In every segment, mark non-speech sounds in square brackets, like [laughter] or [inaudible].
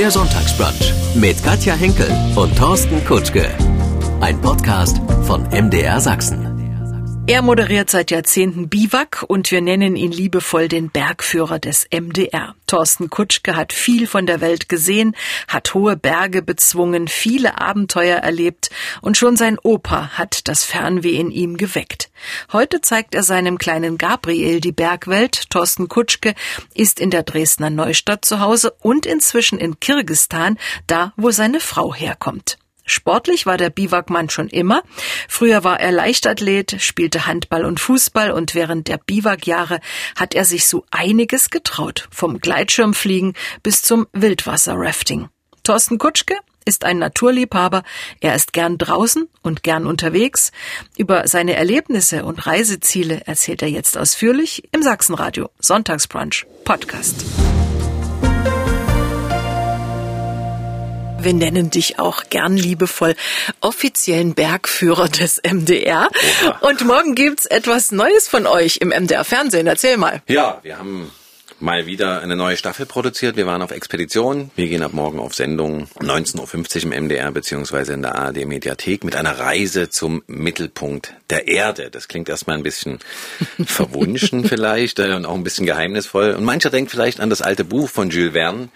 Der Sonntagsbrunch mit Katja Henkel und Thorsten Kutschke. Ein Podcast von MDR Sachsen. Er moderiert seit Jahrzehnten Biwak und wir nennen ihn liebevoll den Bergführer des MDR. Thorsten Kutschke hat viel von der Welt gesehen, hat hohe Berge bezwungen, viele Abenteuer erlebt und schon sein Opa hat das Fernweh in ihm geweckt. Heute zeigt er seinem kleinen Gabriel die Bergwelt. Thorsten Kutschke ist in der Dresdner Neustadt zu Hause und inzwischen in Kirgistan, da wo seine Frau herkommt. Sportlich war der Biwakmann schon immer. Früher war er Leichtathlet, spielte Handball und Fußball und während der Biwakjahre hat er sich so einiges getraut. Vom Gleitschirmfliegen bis zum Wildwasserrafting. Thorsten Kutschke ist ein Naturliebhaber. Er ist gern draußen und gern unterwegs. Über seine Erlebnisse und Reiseziele erzählt er jetzt ausführlich im Sachsenradio Sonntagsbrunch Podcast. Wir nennen dich auch gern liebevoll offiziellen Bergführer des MDR. Oha. Und morgen gibt's etwas Neues von euch im MDR Fernsehen. Erzähl mal. Ja, wir haben mal wieder eine neue Staffel produziert. Wir waren auf Expedition. Wir gehen ab morgen auf Sendung 19.50 Uhr im MDR beziehungsweise in der ARD Mediathek mit einer Reise zum Mittelpunkt der Erde. Das klingt erstmal ein bisschen [laughs] verwunschen vielleicht äh, und auch ein bisschen geheimnisvoll. Und mancher denkt vielleicht an das alte Buch von Jules Verne,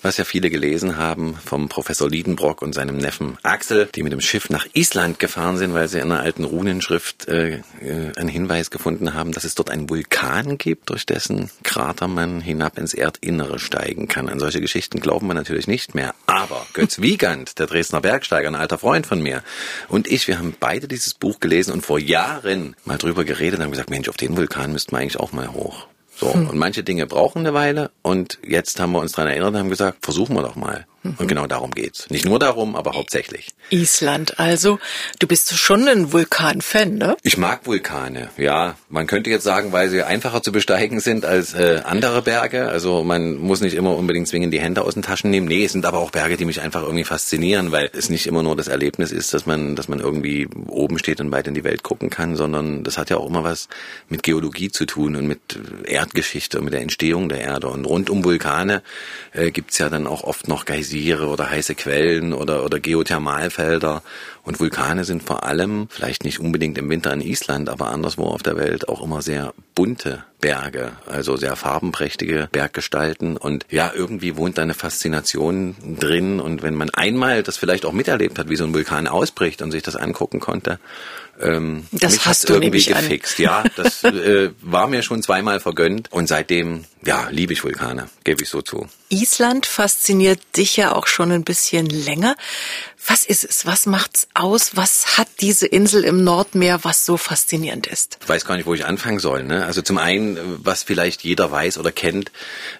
was ja viele gelesen haben, vom Professor Liedenbrock und seinem Neffen Axel, die mit dem Schiff nach Island gefahren sind, weil sie in einer alten Runenschrift äh, äh einen Hinweis gefunden haben, dass es dort einen Vulkan gibt, durch dessen Krater man hinab ins Erdinnere steigen kann. An solche Geschichten glauben wir natürlich nicht mehr. Aber Götz Wiegand, der Dresdner Bergsteiger, ein alter Freund von mir, und ich, wir haben beide dieses Buch gelesen und vor Jahren mal drüber geredet und haben gesagt, Mensch, auf den Vulkan müssten wir eigentlich auch mal hoch. So, hm. und manche Dinge brauchen eine Weile und jetzt haben wir uns daran erinnert und haben gesagt, versuchen wir doch mal. Und genau darum geht's. Nicht nur darum, aber hauptsächlich. Island also. Du bist schon ein Vulkan-Fan, ne? Ich mag Vulkane, ja. Man könnte jetzt sagen, weil sie einfacher zu besteigen sind als äh, andere Berge. Also man muss nicht immer unbedingt zwingend die Hände aus den Taschen nehmen. Nee, es sind aber auch Berge, die mich einfach irgendwie faszinieren, weil es nicht immer nur das Erlebnis ist, dass man, dass man irgendwie oben steht und weit in die Welt gucken kann, sondern das hat ja auch immer was mit Geologie zu tun und mit Erdgeschichte und mit der Entstehung der Erde. Und rund um Vulkane äh, gibt's ja dann auch oft noch Geysire Geysire oder heiße Quellen oder, oder Geothermalfelder. Und Vulkane sind vor allem, vielleicht nicht unbedingt im Winter in Island, aber anderswo auf der Welt auch immer sehr bunte Berge, also sehr farbenprächtige Berggestalten. Und ja, irgendwie wohnt da eine Faszination drin. Und wenn man einmal das vielleicht auch miterlebt hat, wie so ein Vulkan ausbricht und sich das angucken konnte, ähm, das mich hast du irgendwie gefixt. An. Ja, das [laughs] äh, war mir schon zweimal vergönnt und seitdem ja liebe ich Vulkane, gebe ich so zu. Island fasziniert dich ja auch schon ein bisschen länger. Was ist es? Was macht's aus? Was hat diese Insel im Nordmeer, was so faszinierend ist? Ich weiß gar nicht, wo ich anfangen soll. Ne? Also zum einen, was vielleicht jeder weiß oder kennt,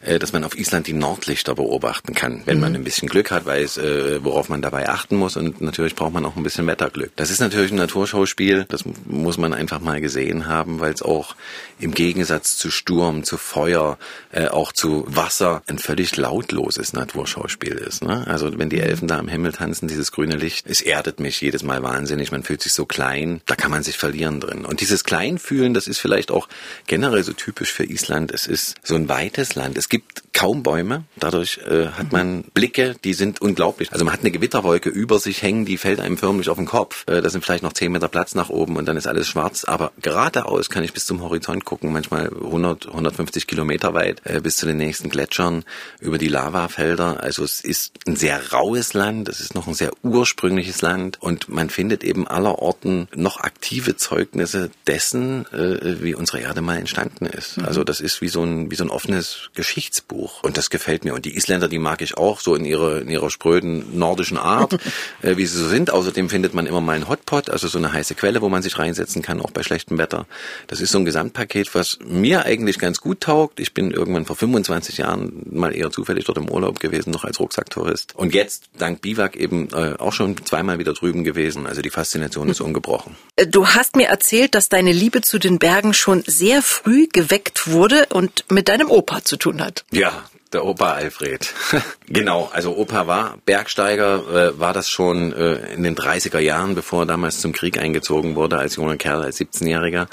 äh, dass man auf Island die Nordlichter beobachten kann, wenn mhm. man ein bisschen Glück hat, weiß, äh, worauf man dabei achten muss. Und natürlich braucht man auch ein bisschen Wetterglück. Das ist natürlich ein Naturschauspiel. Das muss man einfach mal gesehen haben, weil es auch im Gegensatz zu Sturm, zu Feuer, äh, auch zu Wasser ein völlig lautloses Naturschauspiel ist. Ne? Also wenn die mhm. Elfen da am Himmel tanzen, dieses grüne Licht. Es erdet mich jedes Mal wahnsinnig. Man fühlt sich so klein. Da kann man sich verlieren drin. Und dieses Kleinfühlen, das ist vielleicht auch generell so typisch für Island. Es ist so ein weites Land. Es gibt kaum Bäume. Dadurch äh, hat man Blicke, die sind unglaublich. Also man hat eine Gewitterwolke über sich hängen, die fällt einem förmlich auf den Kopf. Äh, da sind vielleicht noch 10 Meter Platz nach oben und dann ist alles schwarz. Aber geradeaus kann ich bis zum Horizont gucken, manchmal 100, 150 Kilometer weit, äh, bis zu den nächsten Gletschern, über die Lavafelder. Also es ist ein sehr raues Land. Es ist noch ein sehr ursprüngliches Land und man findet eben aller Orten noch aktive Zeugnisse dessen, äh, wie unsere Erde mal entstanden ist. Mhm. Also das ist wie so ein wie so ein offenes Geschichtsbuch und das gefällt mir und die Isländer, die mag ich auch so in ihrer in ihrer spröden nordischen Art, [laughs] äh, wie sie so sind. Außerdem findet man immer mal einen Hotpot, also so eine heiße Quelle, wo man sich reinsetzen kann, auch bei schlechtem Wetter. Das ist so ein Gesamtpaket, was mir eigentlich ganz gut taugt. Ich bin irgendwann vor 25 Jahren mal eher zufällig dort im Urlaub gewesen, noch als Rucksacktourist. Und jetzt dank Biwak eben äh, auch schon zweimal wieder drüben gewesen. Also die Faszination ist ungebrochen. Äh, du hast mir erzählt, dass deine Liebe zu den Bergen schon sehr früh geweckt wurde und mit deinem Opa zu tun hat. Ja, der Opa Alfred. [laughs] genau, also Opa war Bergsteiger, äh, war das schon äh, in den 30er Jahren, bevor er damals zum Krieg eingezogen wurde, als junger Kerl, als 17-Jähriger.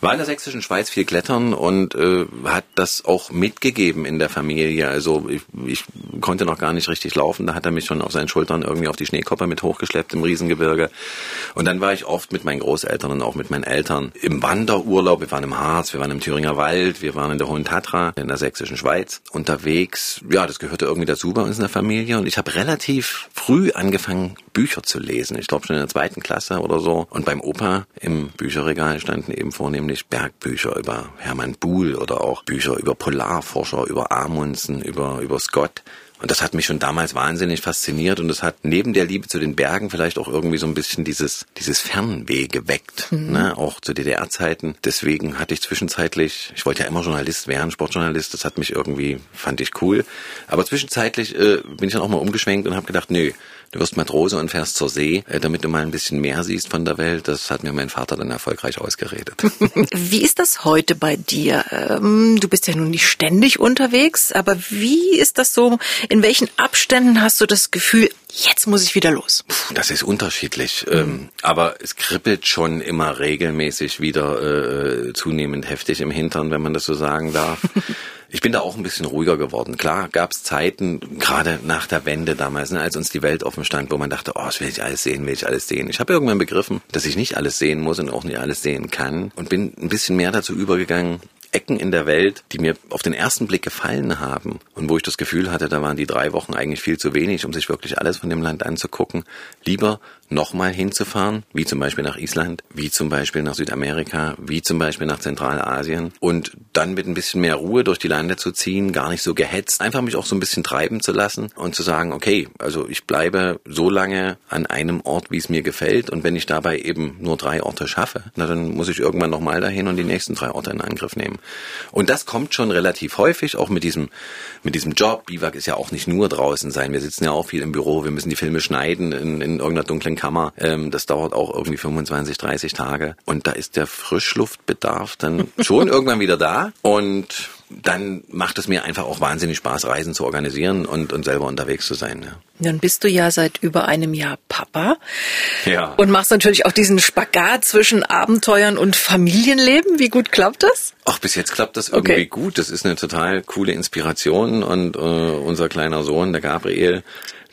War in der sächsischen Schweiz viel klettern und äh, hat das auch mitgegeben in der Familie. Also ich, ich konnte noch gar nicht richtig laufen. Da hat er mich schon auf seinen Schultern irgendwie auf die Schneekoppe mit hochgeschleppt im Riesengebirge. Und dann war ich oft mit meinen Großeltern und auch mit meinen Eltern im Wanderurlaub. Wir waren im Harz, wir waren im Thüringer Wald, wir waren in der Hohen Tatra, in der sächsischen Schweiz unterwegs. Ja, das gehörte irgendwie dazu bei uns in der Familie. Und ich habe relativ früh angefangen, Bücher zu lesen. Ich glaube schon in der zweiten Klasse oder so. Und beim Opa im Bücherregal standen eben vornehmlich Bergbücher über Hermann Buhl oder auch Bücher über Polarforscher, über Amundsen, über, über Scott. Und das hat mich schon damals wahnsinnig fasziniert und es hat neben der Liebe zu den Bergen vielleicht auch irgendwie so ein bisschen dieses, dieses Fernweh geweckt, mhm. ne? auch zu DDR-Zeiten. Deswegen hatte ich zwischenzeitlich, ich wollte ja immer Journalist werden, Sportjournalist, das hat mich irgendwie, fand ich cool. Aber zwischenzeitlich äh, bin ich dann auch mal umgeschwenkt und habe gedacht, nö, du wirst Matrose und fährst zur See, äh, damit du mal ein bisschen mehr siehst von der Welt. Das hat mir mein Vater dann erfolgreich ausgeredet. [laughs] Wie ist das heute bei dir? Ähm, du bist ja nun nicht ständig unterwegs, aber wie ist das so? In welchen Abständen hast du das Gefühl, jetzt muss ich wieder los? Das ist unterschiedlich, mhm. aber es kribbelt schon immer regelmäßig wieder äh, zunehmend heftig im Hintern, wenn man das so sagen darf. [laughs] Ich bin da auch ein bisschen ruhiger geworden. Klar gab es Zeiten, gerade nach der Wende damals, ne, als uns die Welt offen stand, wo man dachte, oh, das will ich alles sehen, will ich alles sehen. Ich habe irgendwann begriffen, dass ich nicht alles sehen muss und auch nicht alles sehen kann und bin ein bisschen mehr dazu übergegangen, Ecken in der Welt, die mir auf den ersten Blick gefallen haben und wo ich das Gefühl hatte, da waren die drei Wochen eigentlich viel zu wenig, um sich wirklich alles von dem Land anzugucken, lieber nochmal hinzufahren, wie zum Beispiel nach Island, wie zum Beispiel nach Südamerika, wie zum Beispiel nach Zentralasien und dann mit ein bisschen mehr Ruhe durch die Lande zu ziehen, gar nicht so gehetzt, einfach mich auch so ein bisschen treiben zu lassen und zu sagen, okay, also ich bleibe so lange an einem Ort, wie es mir gefällt und wenn ich dabei eben nur drei Orte schaffe, na dann muss ich irgendwann nochmal dahin und die nächsten drei Orte in Angriff nehmen. Und das kommt schon relativ häufig, auch mit diesem, mit diesem Job. Biwak ist ja auch nicht nur draußen sein. Wir sitzen ja auch viel im Büro, wir müssen die Filme schneiden in, in irgendeiner dunklen Kammer. Ähm, das dauert auch irgendwie 25, 30 Tage. Und da ist der Frischluftbedarf dann [laughs] schon irgendwann wieder da. Und dann macht es mir einfach auch wahnsinnig Spaß, Reisen zu organisieren und, und selber unterwegs zu sein. Ja. Dann bist du ja seit über einem Jahr Papa. Ja. Und machst natürlich auch diesen Spagat zwischen Abenteuern und Familienleben. Wie gut klappt das? Ach, bis jetzt klappt das irgendwie okay. gut. Das ist eine total coole Inspiration und äh, unser kleiner Sohn, der Gabriel,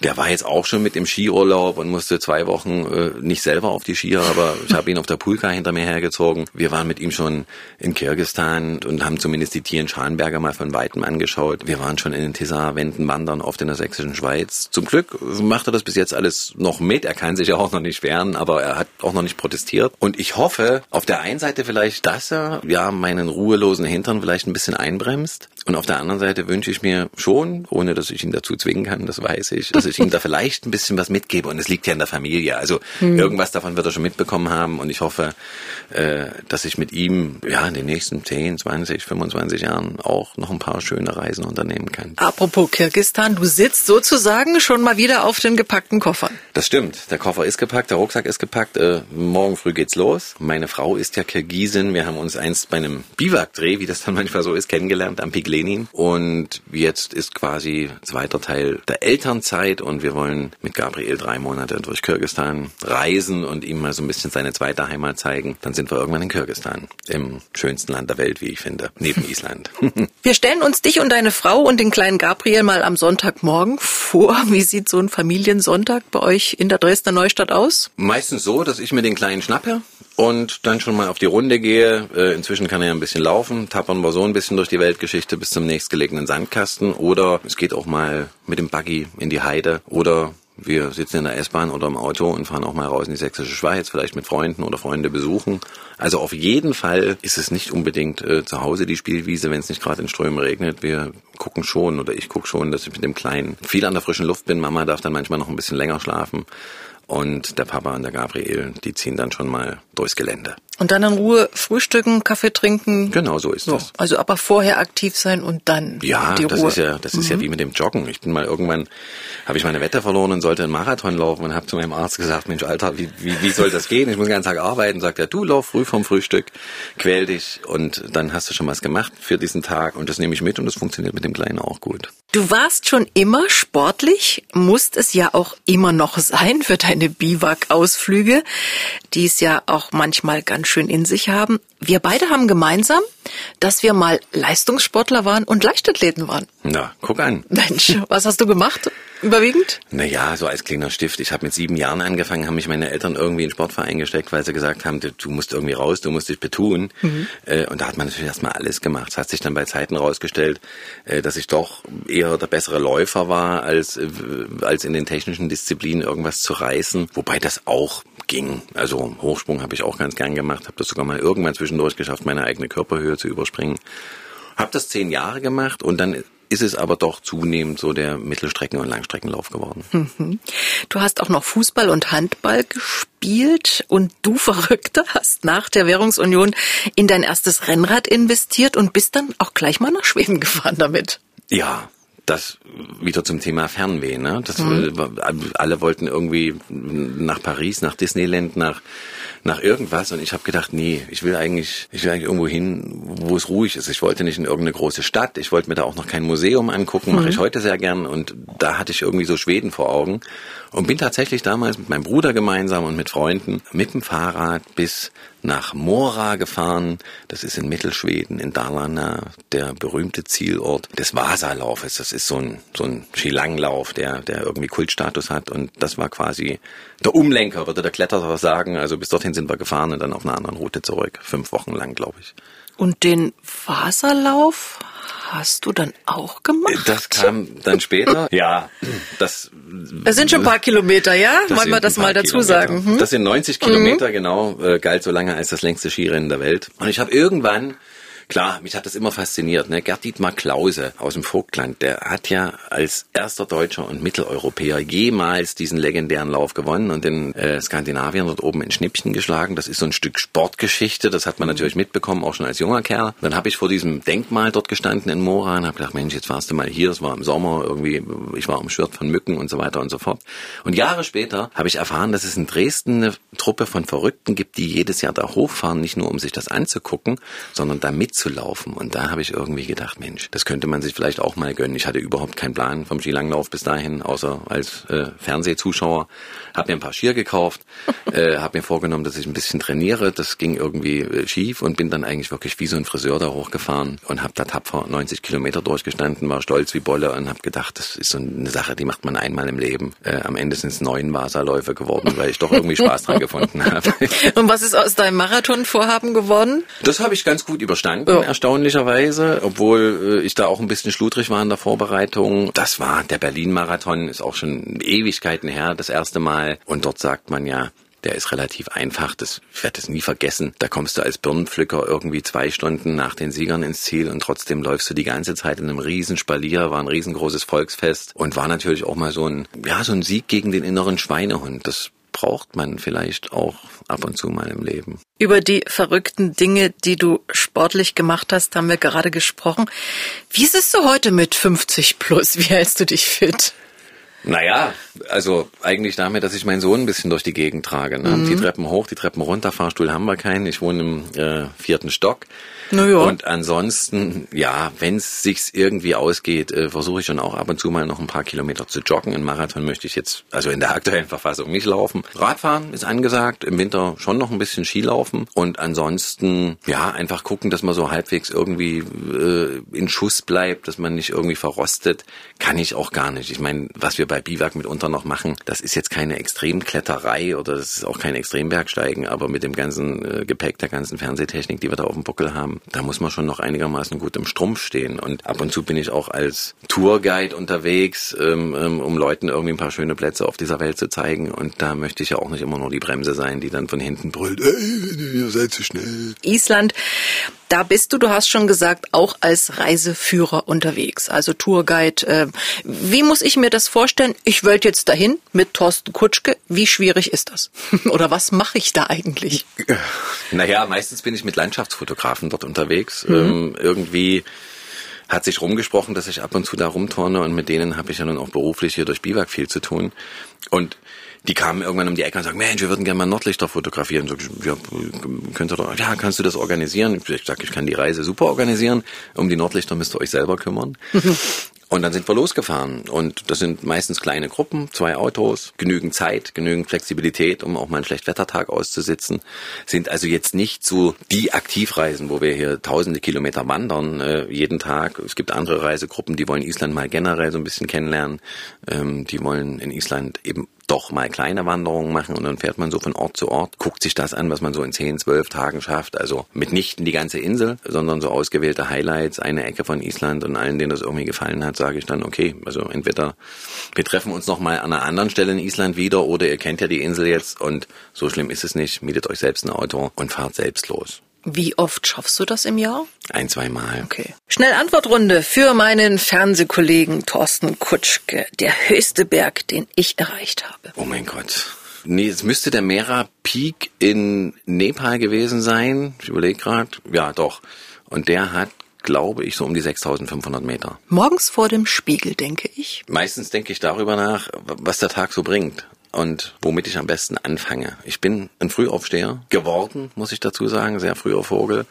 der war jetzt auch schon mit im Skiurlaub und musste zwei Wochen äh, nicht selber auf die Skier, aber [laughs] ich habe ihn auf der Pulka hinter mir hergezogen. Wir waren mit ihm schon in Kirgistan und haben zumindest die Tieren Scharnberger mal von Weitem angeschaut. Wir waren schon in den Tisar-Wänden wandern, oft in der sächsischen Schweiz. Zum Glück macht er das bis jetzt alles noch mit. Er kann sich ja auch noch nicht wehren, aber er hat auch noch nicht protestiert. Und ich hoffe auf der einen Seite vielleicht, dass er ja meinen ruhelosen Hintern vielleicht ein bisschen einbremst. Und auf der anderen Seite wünsche ich mir schon, ohne dass ich ihn dazu zwingen kann, das weiß ich, dass ich ihm da vielleicht ein bisschen was mitgebe. Und es liegt ja in der Familie. Also hm. irgendwas davon wird er schon mitbekommen haben. Und ich hoffe, äh, dass ich mit ihm ja in den nächsten 10, 20, 25 Jahren auch noch ein paar schöne Reisen unternehmen kann. Apropos Kirgistan, du sitzt sozusagen schon mal wieder auf den gepackten Koffern. Das stimmt. Der Koffer ist gepackt, der Rucksack ist gepackt. Äh, morgen früh geht's los. Meine Frau ist ja Kirgisin. Wir haben uns einst bei einem Biwakdreh, wie das dann manchmal so ist, kennengelernt am Pik Lenin. Und jetzt ist quasi zweiter Teil der Elternzeit und wir wollen mit Gabriel drei Monate durch Kirgistan reisen und ihm mal so ein bisschen seine zweite Heimat zeigen. Dann sind wir irgendwann in Kirgistan, im schönsten Land der Welt, wie ich finde, neben Island. [laughs] wir stellen uns dich und deine Frau und den kleinen Gabriel mal am Sonntagmorgen vor. Wie sieht so ein Familiensonntag bei euch in der Dresdner Neustadt aus? Meistens so, dass ich mir den Kleinen schnappe und dann schon mal auf die Runde gehe. Äh, inzwischen kann er ja ein bisschen laufen. Tappern wir so ein bisschen durch die Weltgeschichte bis zum nächstgelegenen Sandkasten. Oder es geht auch mal mit dem Buggy in die Heide. Oder wir sitzen in der S-Bahn oder im Auto und fahren auch mal raus in die sächsische Schweiz, vielleicht mit Freunden oder Freunde besuchen. Also auf jeden Fall ist es nicht unbedingt äh, zu Hause die Spielwiese, wenn es nicht gerade in Strömen regnet. Wir gucken schon oder ich gucke schon, dass ich mit dem Kleinen viel an der frischen Luft bin. Mama darf dann manchmal noch ein bisschen länger schlafen. Und der Papa und der Gabriel, die ziehen dann schon mal durchs Gelände. Und dann in Ruhe frühstücken, Kaffee trinken. Genau, so ist so. das. Also aber vorher aktiv sein und dann ja, die das Ruhe. ist ja, das mhm. ist ja wie mit dem Joggen. Ich bin mal irgendwann, habe ich meine Wette verloren und sollte einen Marathon laufen und habe zu meinem Arzt gesagt, Mensch, Alter, wie, wie, wie soll das gehen? Ich muss den ganzen Tag arbeiten. Sagt er, du lauf früh vom Frühstück, quäl dich und dann hast du schon was gemacht für diesen Tag und das nehme ich mit und das funktioniert mit dem Kleinen auch gut. Du warst schon immer sportlich, musst es ja auch immer noch sein für deine Biwak-Ausflüge, die es ja auch manchmal ganz schön in sich haben. Wir beide haben gemeinsam, dass wir mal Leistungssportler waren und Leichtathleten waren. Na, guck an. Mensch, was hast du gemacht? [laughs] Überwiegend? Naja, so als kleiner Stift. Ich habe mit sieben Jahren angefangen, haben mich meine Eltern irgendwie in den Sportverein gesteckt, weil sie gesagt haben, du musst irgendwie raus, du musst dich betun. Mhm. Äh, und da hat man natürlich erstmal alles gemacht. Es hat sich dann bei Zeiten rausgestellt, äh, dass ich doch eher der bessere Läufer war, als, äh, als in den technischen Disziplinen irgendwas zu reißen. Wobei das auch ging. Also Hochsprung habe ich auch ganz gern gemacht, habe das sogar mal irgendwann zwischendurch geschafft, meine eigene Körperhöhe zu überspringen. Hab das zehn Jahre gemacht und dann ist es aber doch zunehmend so der Mittelstrecken- und Langstreckenlauf geworden. Mhm. Du hast auch noch Fußball und Handball gespielt und du [laughs] Verrückter hast nach der Währungsunion in dein erstes Rennrad investiert und bist dann auch gleich mal nach Schweden gefahren damit. Ja, das wieder zum Thema Fernweh. Ne? Das, mhm. Alle wollten irgendwie nach Paris, nach Disneyland, nach nach irgendwas und ich habe gedacht, nee, ich will eigentlich, ich will eigentlich irgendwo hin, wo es ruhig ist. Ich wollte nicht in irgendeine große Stadt. Ich wollte mir da auch noch kein Museum angucken, mhm. mache ich heute sehr gern und da hatte ich irgendwie so Schweden vor Augen und bin tatsächlich damals mit meinem Bruder gemeinsam und mit Freunden mit dem Fahrrad bis nach Mora gefahren. Das ist in Mittelschweden, in Dalarna, der berühmte Zielort des Vasalaufes. Das ist so ein, so ein Skilanglauf, der, der irgendwie Kultstatus hat. Und das war quasi der Umlenker, würde der Kletterer sagen. Also bis dorthin sind wir gefahren und dann auf einer anderen Route zurück. Fünf Wochen lang, glaube ich. Und den Wasserlauf hast du dann auch gemacht? Das kam dann später. [laughs] ja, das. Das sind schon ein paar Kilometer, ja? Wollen wir das mal dazu Kilometer. sagen? Hm? Das sind 90 Kilometer, mhm. genau. Äh, galt so lange als das längste Skirennen der Welt. Und ich habe irgendwann Klar, mich hat das immer fasziniert. Ne? Gerd Dietmar Klause aus dem Vogtland, der hat ja als erster Deutscher und Mitteleuropäer jemals diesen legendären Lauf gewonnen und den äh, Skandinaviern dort oben in Schnippchen geschlagen. Das ist so ein Stück Sportgeschichte, das hat man mhm. natürlich mitbekommen, auch schon als junger Kerl. Dann habe ich vor diesem Denkmal dort gestanden in Mora und habe gedacht, Mensch, jetzt warst du mal hier, es war im Sommer, irgendwie, ich war umschwirrt von Mücken und so weiter und so fort. Und Jahre später habe ich erfahren, dass es in Dresden eine Truppe von Verrückten gibt, die jedes Jahr da hochfahren, nicht nur um sich das anzugucken, sondern da mitzulaufen. Und da habe ich irgendwie gedacht, Mensch, das könnte man sich vielleicht auch mal gönnen. Ich hatte überhaupt keinen Plan vom Skilanglauf bis dahin, außer als äh, Fernsehzuschauer. Habe mir ein paar Skier gekauft, [laughs] äh, habe mir vorgenommen, dass ich ein bisschen trainiere. Das ging irgendwie äh, schief und bin dann eigentlich wirklich wie so ein Friseur da hochgefahren und habe da tapfer 90 Kilometer durchgestanden, war stolz wie Bolle und habe gedacht, das ist so eine Sache, die macht man einmal im Leben. Äh, am Ende sind es neun Wasserläufe geworden, weil ich doch irgendwie Spaß dran [laughs] gefunden habe. und was ist aus deinem Marathonvorhaben geworden? Das habe ich ganz gut überstanden, ja. erstaunlicherweise, obwohl äh, ich da auch ein bisschen schludrig war in der Vorbereitung. Das war der Berlin-Marathon, ist auch schon Ewigkeiten her, das erste Mal. Und dort sagt man ja, der ist relativ einfach, das ich werde es nie vergessen. Da kommst du als Birnenpflücker irgendwie zwei Stunden nach den Siegern ins Ziel und trotzdem läufst du die ganze Zeit in einem Riesenspalier, war ein riesengroßes Volksfest und war natürlich auch mal so ein, ja, so ein Sieg gegen den inneren Schweinehund. Das braucht man vielleicht auch ab und zu mal im Leben. Über die verrückten Dinge, die du sportlich gemacht hast, haben wir gerade gesprochen. Wie ist es so heute mit 50 plus? Wie hältst du dich fit? Naja, also eigentlich damit, dass ich meinen Sohn ein bisschen durch die Gegend trage. Ne? Mhm. Die Treppen hoch, die Treppen runter, Fahrstuhl haben wir keinen. Ich wohne im äh, vierten Stock. Naja. Und ansonsten, ja, wenn es sich irgendwie ausgeht, äh, versuche ich schon auch ab und zu mal noch ein paar Kilometer zu joggen. Einen Marathon möchte ich jetzt, also in der [laughs] aktuellen Verfassung nicht laufen. Radfahren ist angesagt, im Winter schon noch ein bisschen Skilaufen. Und ansonsten, ja, einfach gucken, dass man so halbwegs irgendwie äh, in Schuss bleibt, dass man nicht irgendwie verrostet. Kann ich auch gar nicht. Ich meine, was wir bei Biwak mitunter noch machen, das ist jetzt keine Extremkletterei oder das ist auch kein Extrembergsteigen, aber mit dem ganzen äh, Gepäck, der ganzen Fernsehtechnik, die wir da auf dem Buckel haben, da muss man schon noch einigermaßen gut im Strumpf stehen. Und ab und zu bin ich auch als Tourguide unterwegs, ähm, ähm, um Leuten irgendwie ein paar schöne Plätze auf dieser Welt zu zeigen. Und da möchte ich ja auch nicht immer nur die Bremse sein, die dann von hinten brüllt, hey, ihr seid zu schnell. Island, da bist du, du hast schon gesagt, auch als Reiseführer unterwegs, also Tourguide. Äh, wie muss ich mir das vorstellen? Ich wollte jetzt dahin mit Thorsten Kutschke. Wie schwierig ist das? [laughs] Oder was mache ich da eigentlich? Naja, meistens bin ich mit Landschaftsfotografen dort unterwegs. Mhm. Ähm, irgendwie hat sich rumgesprochen, dass ich ab und zu da rumturne und mit denen habe ich ja nun auch beruflich hier durch Biwak viel zu tun. Und die kamen irgendwann um die Ecke und sagen, Mensch, wir würden gerne mal Nordlichter fotografieren. So, ja, könnt ihr doch, ja, kannst du das organisieren? Ich sage, ich kann die Reise super organisieren. Um die Nordlichter müsst ihr euch selber kümmern. [laughs] Und dann sind wir losgefahren. Und das sind meistens kleine Gruppen, zwei Autos, genügend Zeit, genügend Flexibilität, um auch mal einen Schlechtwettertag auszusitzen. Sind also jetzt nicht so die Aktivreisen, wo wir hier tausende Kilometer wandern, äh, jeden Tag. Es gibt andere Reisegruppen, die wollen Island mal generell so ein bisschen kennenlernen. Ähm, die wollen in Island eben doch mal kleine Wanderungen machen und dann fährt man so von Ort zu Ort, guckt sich das an, was man so in 10, 12 Tagen schafft. Also mitnichten die ganze Insel, sondern so ausgewählte Highlights, eine Ecke von Island und allen, denen das irgendwie gefallen hat, sage ich dann, okay, also entweder wir treffen uns nochmal an einer anderen Stelle in Island wieder oder ihr kennt ja die Insel jetzt und so schlimm ist es nicht, mietet euch selbst ein Auto und fahrt selbst los. Wie oft schaffst du das im Jahr? Ein, zwei Mal. Okay. Schnell Antwortrunde für meinen Fernsehkollegen Thorsten Kutschke. Der höchste Berg, den ich erreicht habe. Oh mein Gott. Nee, es müsste der Mera Peak in Nepal gewesen sein. Ich überlege gerade. Ja, doch. Und der hat, glaube ich, so um die 6500 Meter. Morgens vor dem Spiegel, denke ich. Meistens denke ich darüber nach, was der Tag so bringt und womit ich am besten anfange. Ich bin ein Frühaufsteher geworden, muss ich dazu sagen, sehr früher Vogel,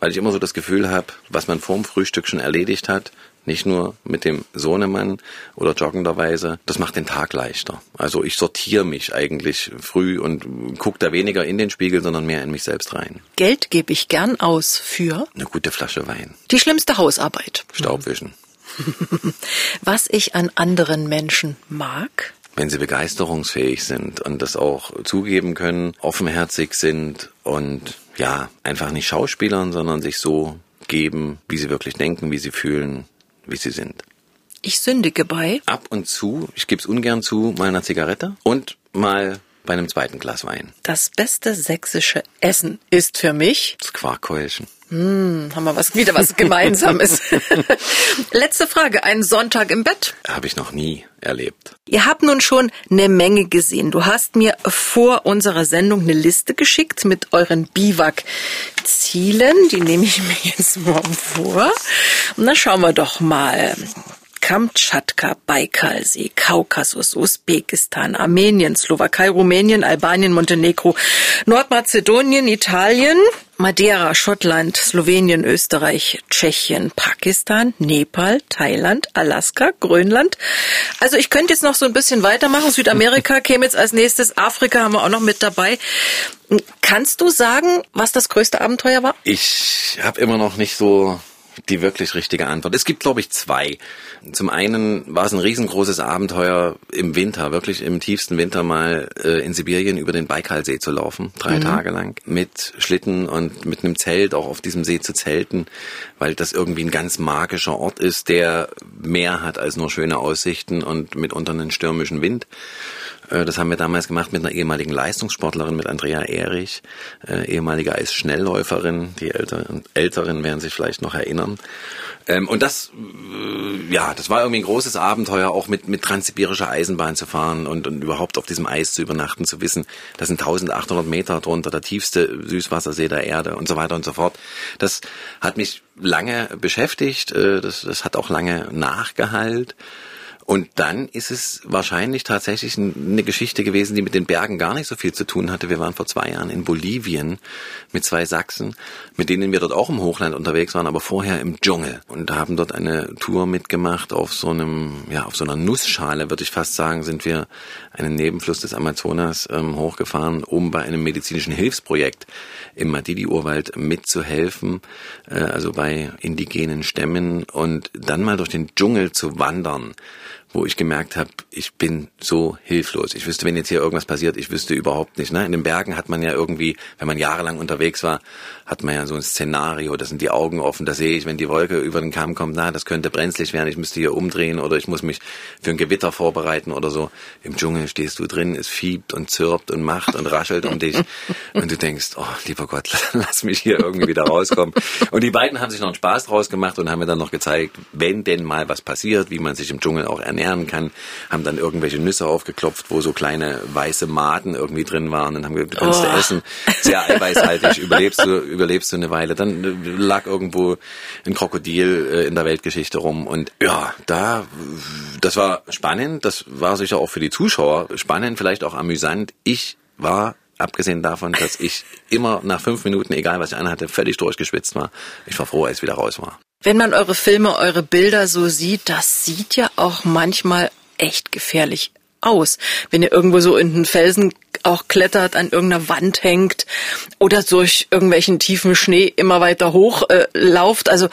weil ich immer so das Gefühl habe, was man vorm Frühstück schon erledigt hat, nicht nur mit dem Sohnemann oder joggenderweise, das macht den Tag leichter. Also ich sortiere mich eigentlich früh und gucke da weniger in den Spiegel, sondern mehr in mich selbst rein. Geld gebe ich gern aus für eine gute Flasche Wein. Die schlimmste Hausarbeit. Staubwischen. [laughs] Was ich an anderen Menschen mag, wenn sie begeisterungsfähig sind und das auch zugeben können, offenherzig sind und ja, einfach nicht Schauspielern, sondern sich so geben, wie sie wirklich denken, wie sie fühlen, wie sie sind. Ich sündige bei. Ab und zu, ich gebe es ungern zu, mal einer Zigarette und mal bei einem zweiten Glas Wein. Das beste sächsische Essen ist für mich das Quarkkeulchen. Hm, haben wir was, wieder was Gemeinsames. [laughs] Letzte Frage. Ein Sonntag im Bett? Habe ich noch nie erlebt. Ihr habt nun schon eine Menge gesehen. Du hast mir vor unserer Sendung eine Liste geschickt mit euren Biwak-Zielen. Die nehme ich mir jetzt mal vor. Und dann schauen wir doch mal. Kamtschatka, Baikalsee, Kaukasus, Usbekistan, Armenien, Slowakei, Rumänien, Albanien, Montenegro, Nordmazedonien, Italien, Madeira, Schottland, Slowenien, Österreich, Tschechien, Pakistan, Nepal, Thailand, Alaska, Grönland. Also ich könnte jetzt noch so ein bisschen weitermachen. Südamerika [laughs] käme jetzt als nächstes. Afrika haben wir auch noch mit dabei. Kannst du sagen, was das größte Abenteuer war? Ich habe immer noch nicht so die wirklich richtige Antwort. Es gibt, glaube ich, zwei. Zum einen war es ein riesengroßes Abenteuer im Winter, wirklich im tiefsten Winter mal äh, in Sibirien über den Baikalsee zu laufen, drei mhm. Tage lang, mit Schlitten und mit einem Zelt auch auf diesem See zu zelten, weil das irgendwie ein ganz magischer Ort ist, der mehr hat als nur schöne Aussichten und mitunter einen stürmischen Wind. Äh, das haben wir damals gemacht mit einer ehemaligen Leistungssportlerin, mit Andrea Erich, äh, ehemalige Eisschnellläuferin. Die Älteren, Älteren werden sich vielleicht noch erinnern. Ähm, und das, äh, ja, das war irgendwie ein großes Abenteuer, auch mit, mit transsibirischer Eisenbahn zu fahren und, und überhaupt auf diesem Eis zu übernachten, zu wissen, das sind 1800 Meter drunter, der tiefste Süßwassersee der Erde und so weiter und so fort. Das hat mich lange beschäftigt, das, das hat auch lange nachgehalt. Und dann ist es wahrscheinlich tatsächlich eine Geschichte gewesen, die mit den Bergen gar nicht so viel zu tun hatte. Wir waren vor zwei Jahren in Bolivien mit zwei Sachsen, mit denen wir dort auch im Hochland unterwegs waren, aber vorher im Dschungel und haben dort eine Tour mitgemacht auf so einem, ja, auf so einer Nussschale, würde ich fast sagen, sind wir einen Nebenfluss des Amazonas ähm, hochgefahren, um bei einem medizinischen Hilfsprojekt im Madidi-Urwald mitzuhelfen, äh, also bei indigenen Stämmen und dann mal durch den Dschungel zu wandern wo ich gemerkt habe, ich bin so hilflos. Ich wüsste, wenn jetzt hier irgendwas passiert, ich wüsste überhaupt nicht. Ne? In den Bergen hat man ja irgendwie, wenn man jahrelang unterwegs war, hat man ja so ein Szenario, da sind die Augen offen, da sehe ich, wenn die Wolke über den Kamm kommt, na, das könnte brenzlig werden, ich müsste hier umdrehen oder ich muss mich für ein Gewitter vorbereiten oder so. Im Dschungel stehst du drin, es fiebt und zirpt und macht und raschelt um dich und du denkst, oh, lieber Gott, [laughs] lass mich hier irgendwie wieder rauskommen. Und die beiden haben sich noch einen Spaß draus gemacht und haben mir dann noch gezeigt, wenn denn mal was passiert, wie man sich im Dschungel auch ernährt ernähren kann, haben dann irgendwelche Nüsse aufgeklopft, wo so kleine weiße Maden irgendwie drin waren. Dann haben wir, du kannst oh. essen, sehr [laughs] eiweißhaltig, überlebst du, überlebst du eine Weile. Dann lag irgendwo ein Krokodil äh, in der Weltgeschichte rum und ja, da, das war spannend, das war sicher auch für die Zuschauer spannend, vielleicht auch amüsant. Ich war abgesehen davon, dass ich immer nach fünf Minuten, egal was ich anhatte, völlig durchgeschwitzt war. Ich war froh, als ich wieder raus war. Wenn man eure Filme, eure Bilder so sieht, das sieht ja auch manchmal echt gefährlich aus. Wenn ihr irgendwo so in den Felsen auch klettert, an irgendeiner Wand hängt oder durch irgendwelchen tiefen Schnee immer weiter hoch äh, lauft. Also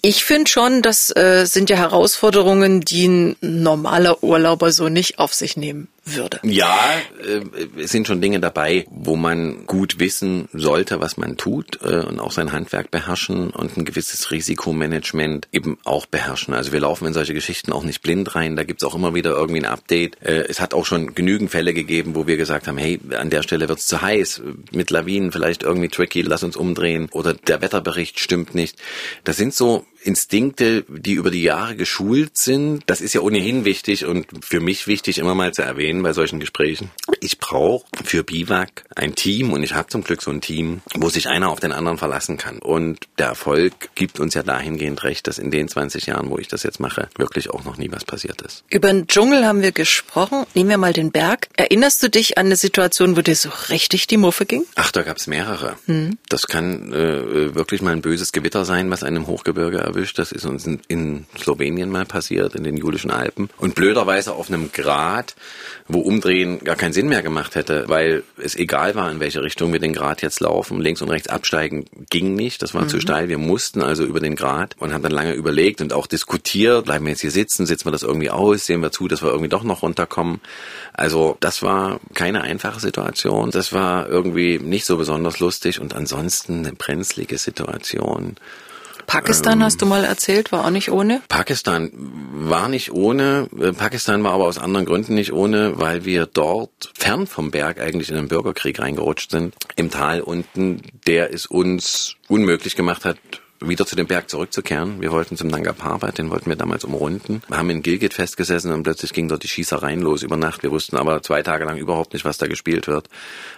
ich finde schon, das äh, sind ja Herausforderungen, die ein normaler Urlauber so nicht auf sich nehmen würde. Ja, äh, es sind schon Dinge dabei, wo man gut wissen sollte, was man tut äh, und auch sein Handwerk beherrschen und ein gewisses Risikomanagement eben auch beherrschen. Also wir laufen in solche Geschichten auch nicht blind rein. Da gibt's auch immer wieder irgendwie ein Update. Äh, es hat auch schon genügend Fälle gegeben, wo wir gesagt haben, hey, an der Stelle wird's zu heiß, mit Lawinen vielleicht irgendwie tricky, lass uns umdrehen oder der Wetterbericht stimmt nicht. Das sind so Instinkte, die über die Jahre geschult sind. Das ist ja ohnehin wichtig und für mich wichtig, immer mal zu erwähnen, bei solchen Gesprächen. Ich brauche für Biwak ein Team und ich habe zum Glück so ein Team, wo sich einer auf den anderen verlassen kann. Und der Erfolg gibt uns ja dahingehend recht, dass in den 20 Jahren, wo ich das jetzt mache, wirklich auch noch nie was passiert ist. Über den Dschungel haben wir gesprochen. Nehmen wir mal den Berg. Erinnerst du dich an eine Situation, wo dir so richtig die Muffe ging? Ach, da gab's mehrere. Hm. Das kann äh, wirklich mal ein böses Gewitter sein, was einem Hochgebirge erwischt. Das ist uns in, in Slowenien mal passiert, in den Julischen Alpen. Und blöderweise auf einem Grat, wo Umdrehen gar keinen Sinn mehr gemacht hätte, weil es egal war, in welche Richtung wir den Grat jetzt laufen. Links und rechts absteigen ging nicht, das war mhm. zu steil. Wir mussten also über den Grat und haben dann lange überlegt und auch diskutiert, bleiben wir jetzt hier sitzen, sitzen wir das irgendwie aus, sehen wir zu, dass wir irgendwie doch noch runterkommen. Also das war keine einfache Situation. Das war irgendwie nicht so besonders lustig und ansonsten eine brenzlige Situation. Pakistan ähm, hast du mal erzählt, war auch nicht ohne? Pakistan war nicht ohne. Äh, Pakistan war aber aus anderen Gründen nicht ohne, weil wir dort fern vom Berg eigentlich in den Bürgerkrieg reingerutscht sind. Im Tal unten, der es uns unmöglich gemacht hat, wieder zu dem Berg zurückzukehren. Wir wollten zum Nanga Parbat, den wollten wir damals umrunden. Wir haben in Gilgit festgesessen und plötzlich ging dort die Schießereien los über Nacht. Wir wussten aber zwei Tage lang überhaupt nicht, was da gespielt wird.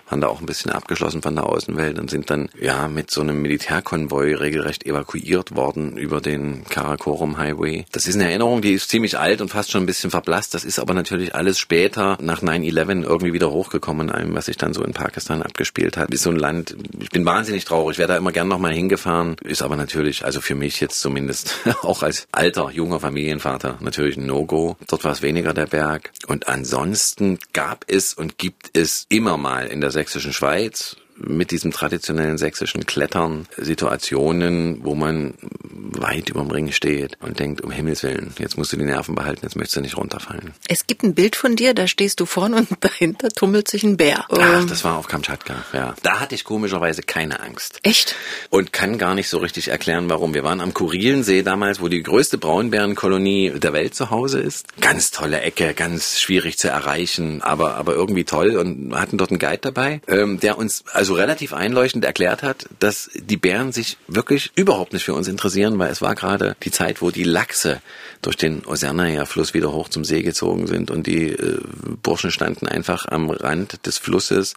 Waren da auch ein bisschen abgeschlossen von der Außenwelt und sind dann ja mit so einem Militärkonvoi regelrecht evakuiert worden über den Karakorum Highway. Das ist eine Erinnerung, die ist ziemlich alt und fast schon ein bisschen verblasst. Das ist aber natürlich alles später nach 9-11 irgendwie wieder hochgekommen, allem, was sich dann so in Pakistan abgespielt hat. Ist so ein Land, ich bin wahnsinnig traurig, wäre da immer gern nochmal hingefahren, ist aber natürlich natürlich, also für mich jetzt zumindest, [laughs] auch als alter, junger Familienvater, natürlich ein No-Go. Dort war es weniger der Berg. Und ansonsten gab es und gibt es immer mal in der sächsischen Schweiz mit diesem traditionellen sächsischen Klettern Situationen, wo man weit über dem Ring steht und denkt, um Himmels Willen, jetzt musst du die Nerven behalten, jetzt möchtest du nicht runterfallen. Es gibt ein Bild von dir, da stehst du vorne und [laughs] dahinter tummelt sich ein Bär. Ach, ähm. das war auf Kamtschatka, ja. Da hatte ich komischerweise keine Angst. Echt? Und kann gar nicht so richtig erklären, warum. Wir waren am Kurilensee damals, wo die größte Braunbärenkolonie der Welt zu Hause ist. Ganz tolle Ecke, ganz schwierig zu erreichen, aber, aber irgendwie toll und hatten dort einen Guide dabei, ähm, der uns also relativ einleuchtend erklärt hat, dass die Bären sich wirklich überhaupt nicht für uns interessieren, weil es war gerade die Zeit, wo die Lachse durch den Osernaja-Fluss wieder hoch zum See gezogen sind und die äh, Burschen standen einfach am Rand des Flusses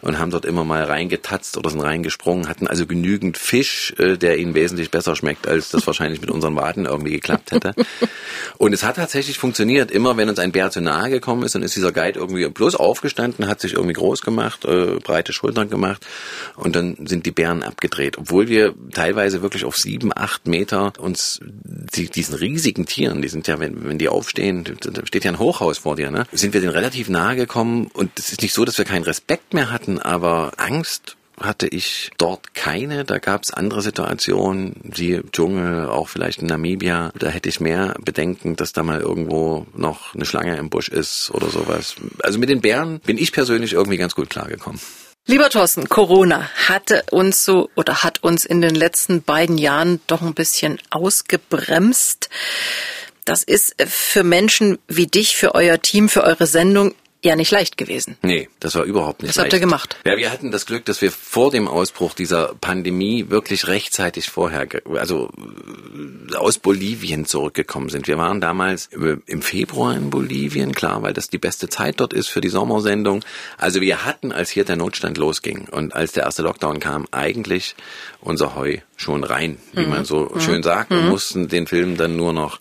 und haben dort immer mal reingetatzt oder sind reingesprungen, hatten also genügend Fisch, äh, der ihnen wesentlich besser schmeckt, als das wahrscheinlich mit unseren Waden irgendwie geklappt hätte. [laughs] Und es hat tatsächlich funktioniert. Immer wenn uns ein Bär zu nahe gekommen ist, dann ist dieser Guide irgendwie bloß aufgestanden, hat sich irgendwie groß gemacht, äh, breite Schultern gemacht und dann sind die Bären abgedreht. Obwohl wir teilweise wirklich auf sieben, acht Meter uns die, diesen riesigen Tieren, die sind ja, wenn, wenn die aufstehen, da steht ja ein Hochhaus vor dir, ne? Sind wir denen relativ nahe gekommen und es ist nicht so, dass wir keinen Respekt mehr hatten, aber Angst hatte ich dort keine. Da gab es andere Situationen, die Dschungel, auch vielleicht in Namibia. Da hätte ich mehr Bedenken, dass da mal irgendwo noch eine Schlange im Busch ist oder sowas. Also mit den Bären bin ich persönlich irgendwie ganz gut klargekommen. Lieber Thorsten, Corona hatte uns so oder hat uns in den letzten beiden Jahren doch ein bisschen ausgebremst. Das ist für Menschen wie dich, für euer Team, für eure Sendung ja nicht leicht gewesen. Nee, das war überhaupt nicht Was leicht. habt ihr gemacht? Ja, wir hatten das Glück, dass wir vor dem Ausbruch dieser Pandemie wirklich rechtzeitig vorher, also äh, aus Bolivien zurückgekommen sind. Wir waren damals im Februar in Bolivien, klar, weil das die beste Zeit dort ist für die Sommersendung. Also wir hatten, als hier der Notstand losging und als der erste Lockdown kam, eigentlich unser Heu schon rein, wie man so schön sagt, und mussten den Film dann nur noch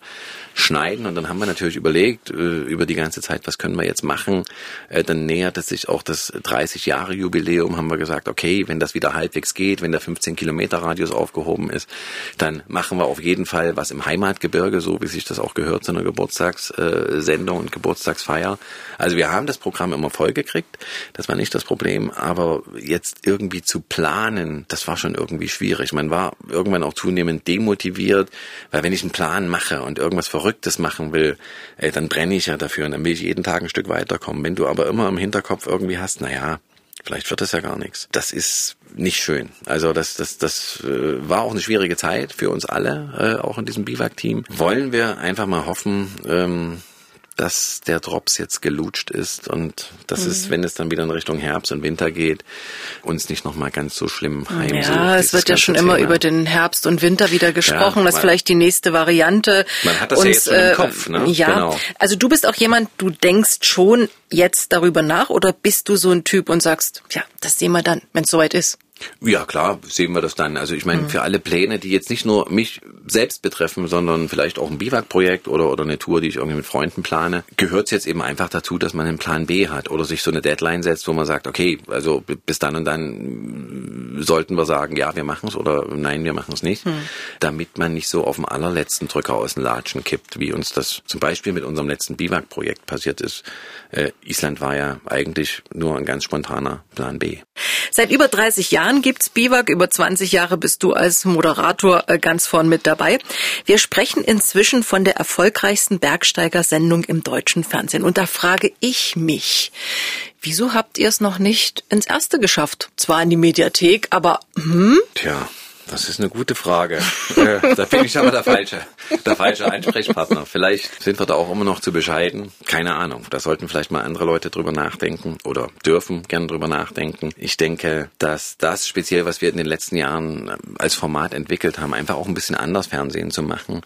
schneiden und dann haben wir natürlich überlegt äh, über die ganze Zeit, was können wir jetzt machen. Äh, dann näherte sich auch das 30 Jahre Jubiläum, haben wir gesagt, okay, wenn das wieder halbwegs geht, wenn der 15 Kilometer Radius aufgehoben ist, dann machen wir auf jeden Fall was im Heimatgebirge, so wie sich das auch gehört zu einer Geburtstagssendung und Geburtstagsfeier. Also wir haben das Programm immer vollgekriegt, das war nicht das Problem, aber jetzt irgendwie zu planen, das war schon irgendwie schwierig. Man war irgendwann auch zunehmend demotiviert, weil wenn ich einen Plan mache und irgendwas Verrücktes machen will, ey, dann brenne ich ja dafür und dann will ich jeden Tag ein Stück weiterkommen. Wenn du aber immer im Hinterkopf irgendwie hast, na ja, vielleicht wird das ja gar nichts. Das ist nicht schön. Also das, das, das äh, war auch eine schwierige Zeit für uns alle, äh, auch in diesem Biwak-Team. Wollen wir einfach mal hoffen, ähm, dass der Drops jetzt gelutscht ist und dass mhm. es, wenn es dann wieder in Richtung Herbst und Winter geht, uns nicht nochmal ganz so schlimm heimsucht. Ja, es wird ja schon Thema. immer über den Herbst und Winter wieder gesprochen. Ja, das ist vielleicht die nächste Variante. Man hat das uns, ja jetzt äh, im Kopf. Ne? Ja, genau. also du bist auch jemand, du denkst schon jetzt darüber nach oder bist du so ein Typ und sagst, ja, das sehen wir dann, wenn es soweit ist? Ja, klar, sehen wir das dann. Also ich meine, mhm. für alle Pläne, die jetzt nicht nur mich selbst betreffen, sondern vielleicht auch ein Biwak-Projekt oder, oder eine Tour, die ich irgendwie mit Freunden plane, gehört es jetzt eben einfach dazu, dass man einen Plan B hat oder sich so eine Deadline setzt, wo man sagt, okay, also bis dann und dann sollten wir sagen, ja, wir machen es oder nein, wir machen es nicht, mhm. damit man nicht so auf dem allerletzten Drücker aus den Latschen kippt, wie uns das zum Beispiel mit unserem letzten Biwak-Projekt passiert ist. Äh, Island war ja eigentlich nur ein ganz spontaner Plan B. Seit über 30 Jahren gibt's Biwak. Über 20 Jahre bist du als Moderator äh, ganz vorn mit dabei. Wir sprechen inzwischen von der erfolgreichsten Bergsteigersendung im deutschen Fernsehen. Und da frage ich mich, wieso habt ihr es noch nicht ins Erste geschafft? Zwar in die Mediathek, aber hm? Tja. Das ist eine gute Frage. äh, da bin ich aber der falsche, der falsche Ansprechpartner. Vielleicht sind wir da auch immer noch zu bescheiden. Keine Ahnung. Da sollten vielleicht mal andere Leute drüber nachdenken oder dürfen gern drüber nachdenken. Ich denke, dass das speziell, was wir in den letzten Jahren äh, als Format entwickelt haben, einfach auch ein bisschen anders Fernsehen zu machen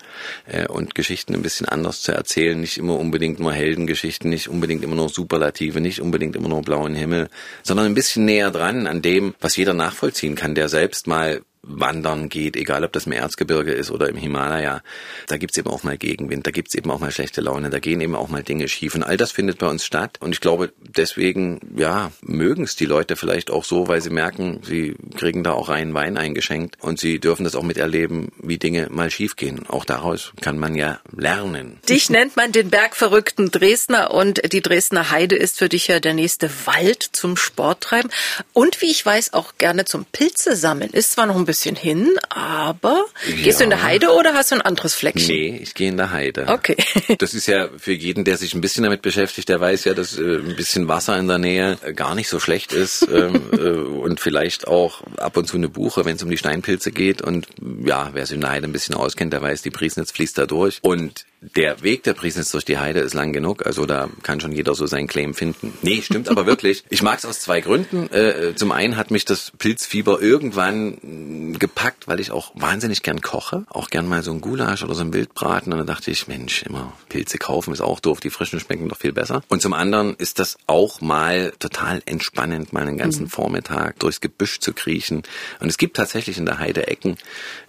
äh, und Geschichten ein bisschen anders zu erzählen. Nicht immer unbedingt nur Heldengeschichten, nicht unbedingt immer nur Superlative, nicht unbedingt immer nur blauen Himmel, sondern ein bisschen näher dran an dem, was jeder nachvollziehen kann, der selbst mal wandern geht, egal ob das im Erzgebirge ist oder im Himalaya, da gibt's eben auch mal Gegenwind, da gibt's eben auch mal schlechte Laune, da gehen eben auch mal Dinge schief und all das findet bei uns statt und ich glaube deswegen, ja, mögen es die Leute vielleicht auch so, weil sie merken, sie kriegen da auch reinen Wein eingeschenkt und sie dürfen das auch miterleben, wie Dinge mal schief gehen. Auch daraus kann man ja lernen. Dich nennt man den bergverrückten Dresdner und die Dresdner Heide ist für dich ja der nächste Wald zum Sporttreiben und wie ich weiß auch gerne zum Pilze sammeln. Ist zwar noch ein bisschen bisschen hin, aber ja. gehst du in der Heide oder hast du ein anderes Fleckchen? Nee, ich gehe in der Heide. Okay. [laughs] Das ist ja für jeden, der sich ein bisschen damit beschäftigt, der weiß ja, dass äh, ein bisschen Wasser in der Nähe äh, gar nicht so schlecht ist [laughs] ähm, äh, und vielleicht auch ab und zu eine Buche, wenn es um die Steinpilze geht und ja, wer sich in der Heide ein bisschen auskennt, der weiß, die Priesnitz fließt da durch und der Weg der Priesnitz durch die Heide ist lang genug, also da kann schon jeder so seinen Claim finden. Nee, stimmt aber wirklich. Ich mag es aus zwei Gründen. Äh, zum einen hat mich das Pilzfieber irgendwann gepackt, weil ich auch wahnsinnig gern koche, auch gern mal so ein Gulasch oder so ein Wildbraten. Und dann dachte ich, Mensch, immer Pilze kaufen ist auch doof, die frischen schmecken doch viel besser. Und zum anderen ist das auch mal total entspannend, mal einen ganzen mhm. Vormittag durchs Gebüsch zu kriechen. Und es gibt tatsächlich in der Heide Ecken,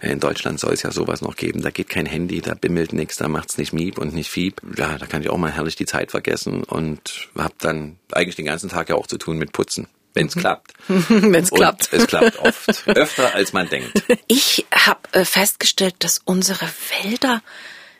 in Deutschland soll es ja sowas noch geben, da geht kein Handy, da bimmelt nichts, da macht's nicht Miep und nicht Fieb. Ja, da kann ich auch mal herrlich die Zeit vergessen und habe dann eigentlich den ganzen Tag ja auch zu tun mit Putzen. Wenn es mhm. klappt. [laughs] Wenn es klappt. Es klappt oft. [laughs] Öfter als man denkt. Ich habe äh, festgestellt, dass unsere Wälder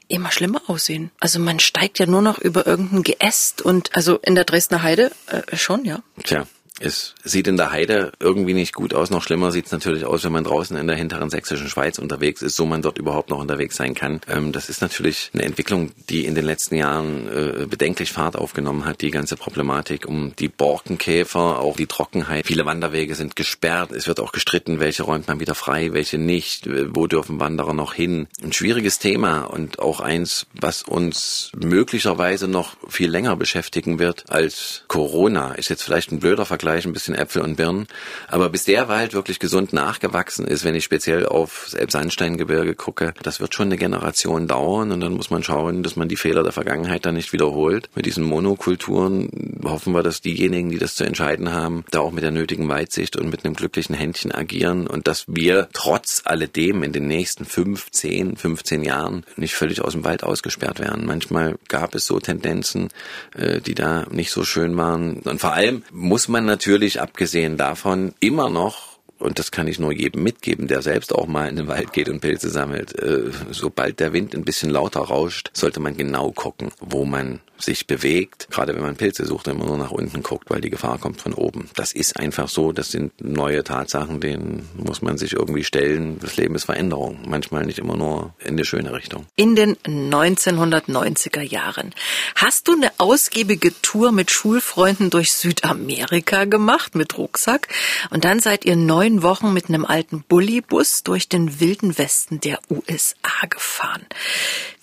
immer schlimmer aussehen. Also man steigt ja nur noch über irgendein Geäst und also in der Dresdner Heide äh, schon, ja. Tja, es sieht in der Heide irgendwie nicht gut aus. Noch schlimmer sieht es natürlich aus, wenn man draußen in der hinteren sächsischen Schweiz unterwegs ist, so man dort überhaupt noch unterwegs sein kann. Ähm, das ist natürlich eine Entwicklung, die in den letzten Jahren äh, bedenklich Fahrt aufgenommen hat. Die ganze Problematik um die Borkenkäfer, auch die Trockenheit. Viele Wanderwege sind gesperrt. Es wird auch gestritten, welche räumt man wieder frei, welche nicht. Wo dürfen Wanderer noch hin? Ein schwieriges Thema und auch eins, was uns möglicherweise noch viel länger beschäftigen wird als Corona. Ist jetzt vielleicht ein blöder Vergleich Fleisch, ein bisschen Äpfel und Birnen. Aber bis der Wald wirklich gesund nachgewachsen ist, wenn ich speziell auf Elbsandsteingebirge gucke, das wird schon eine Generation dauern und dann muss man schauen, dass man die Fehler der Vergangenheit dann nicht wiederholt. Mit diesen Monokulturen hoffen wir, dass diejenigen, die das zu entscheiden haben, da auch mit der nötigen Weitsicht und mit einem glücklichen Händchen agieren und dass wir trotz alledem in den nächsten fünf, zehn, 15 Jahren nicht völlig aus dem Wald ausgesperrt werden. Manchmal gab es so Tendenzen, äh, die da nicht so schön waren. Und vor allem muss man natürlich, abgesehen davon, immer noch und das kann ich nur jedem mitgeben, der selbst auch mal in den Wald geht und Pilze sammelt. Äh, sobald der Wind ein bisschen lauter rauscht, sollte man genau gucken, wo man sich bewegt. Gerade wenn man Pilze sucht, immer nur nach unten guckt, weil die Gefahr kommt von oben. Das ist einfach so. Das sind neue Tatsachen, denen muss man sich irgendwie stellen. Das Leben ist Veränderung. Manchmal nicht immer nur in die schöne Richtung. In den 1990er Jahren hast du eine ausgiebige Tour mit Schulfreunden durch Südamerika gemacht mit Rucksack und dann seid ihr neun Wochen mit einem alten Bullybus durch den wilden Westen der USA gefahren.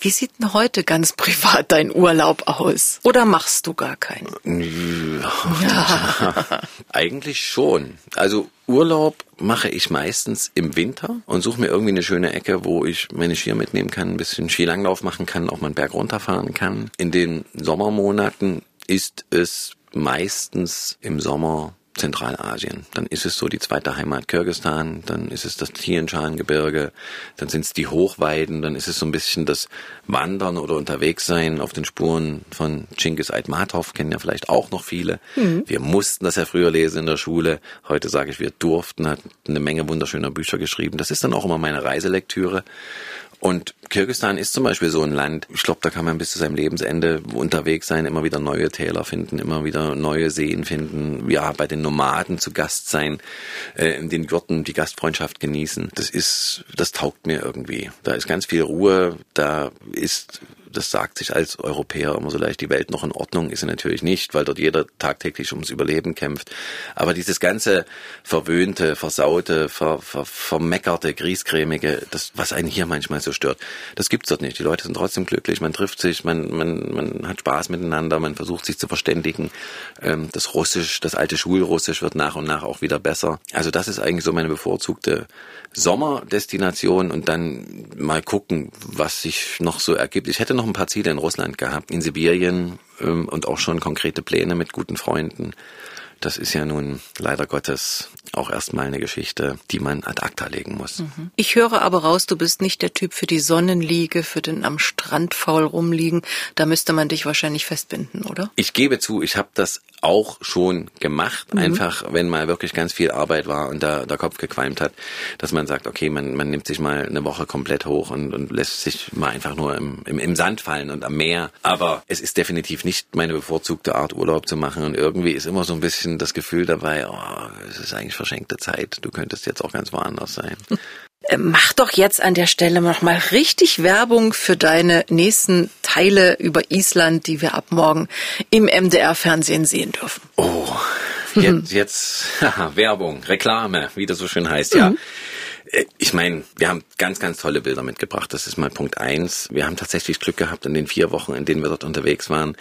Wie sieht denn heute ganz privat dein Urlaub aus? Oder machst du gar keinen? Ja. [laughs] Eigentlich schon. Also Urlaub mache ich meistens im Winter und suche mir irgendwie eine schöne Ecke, wo ich meine Skier mitnehmen kann, ein bisschen Skilanglauf machen kann, auch mal einen Berg runterfahren kann. In den Sommermonaten ist es meistens im Sommer Zentralasien. Dann ist es so die zweite Heimat Kirgistan, dann ist es das Tienshan-Gebirge, dann sind es die Hochweiden, dann ist es so ein bisschen das Wandern oder Unterwegssein auf den Spuren von Chinggis Aitmatov, kennen ja vielleicht auch noch viele. Mhm. Wir mussten das ja früher lesen in der Schule. Heute sage ich, wir durften, hat eine Menge wunderschöner Bücher geschrieben. Das ist dann auch immer meine Reiselektüre. Und Kirgisistan ist zum Beispiel so ein Land, ich glaube, da kann man bis zu seinem Lebensende unterwegs sein, immer wieder neue Täler finden, immer wieder neue Seen finden, ja, bei den Nomaden zu Gast sein, äh, in den Jurten die Gastfreundschaft genießen. Das ist, das taugt mir irgendwie. Da ist ganz viel Ruhe, da ist das sagt sich als Europäer immer so leicht, die Welt noch in Ordnung ist sie natürlich nicht, weil dort jeder tagtäglich ums Überleben kämpft. Aber dieses ganze verwöhnte, versaute, ver, ver, vermeckerte, griescremige, das, was einen hier manchmal so stört, das gibt's dort nicht. Die Leute sind trotzdem glücklich, man trifft sich, man, man, man hat Spaß miteinander, man versucht sich zu verständigen. Ähm, das Russisch, das alte Schulrussisch wird nach und nach auch wieder besser. Also das ist eigentlich so meine bevorzugte Sommerdestination und dann mal gucken, was sich noch so ergibt. Ich hätte noch ein paar Ziele in Russland gehabt, in Sibirien ähm, und auch schon konkrete Pläne mit guten Freunden. Das ist ja nun leider Gottes auch erstmal eine Geschichte, die man ad acta legen muss. Mhm. Ich höre aber raus, du bist nicht der Typ für die Sonnenliege, für den am Strand faul rumliegen. Da müsste man dich wahrscheinlich festbinden, oder? Ich gebe zu, ich habe das auch schon gemacht. Mhm. Einfach, wenn mal wirklich ganz viel Arbeit war und da der Kopf gequalmt hat, dass man sagt, okay, man, man nimmt sich mal eine Woche komplett hoch und, und lässt sich mal einfach nur im, im, im Sand fallen und am Meer. Aber es ist definitiv nicht meine bevorzugte Art, Urlaub zu machen. Und irgendwie ist immer so ein bisschen das Gefühl dabei, oh, es ist eigentlich verschenkte Zeit. Du könntest jetzt auch ganz woanders sein. [laughs] Äh, mach doch jetzt an der Stelle noch mal richtig Werbung für deine nächsten Teile über Island, die wir ab morgen im MDR-Fernsehen sehen dürfen. Oh, jetzt, jetzt [laughs] Werbung, Reklame, wie das so schön heißt, ja. Mhm. Äh, ich meine, wir haben ganz, ganz tolle Bilder mitgebracht. Das ist mal Punkt eins. Wir haben tatsächlich Glück gehabt in den vier Wochen, in denen wir dort unterwegs waren,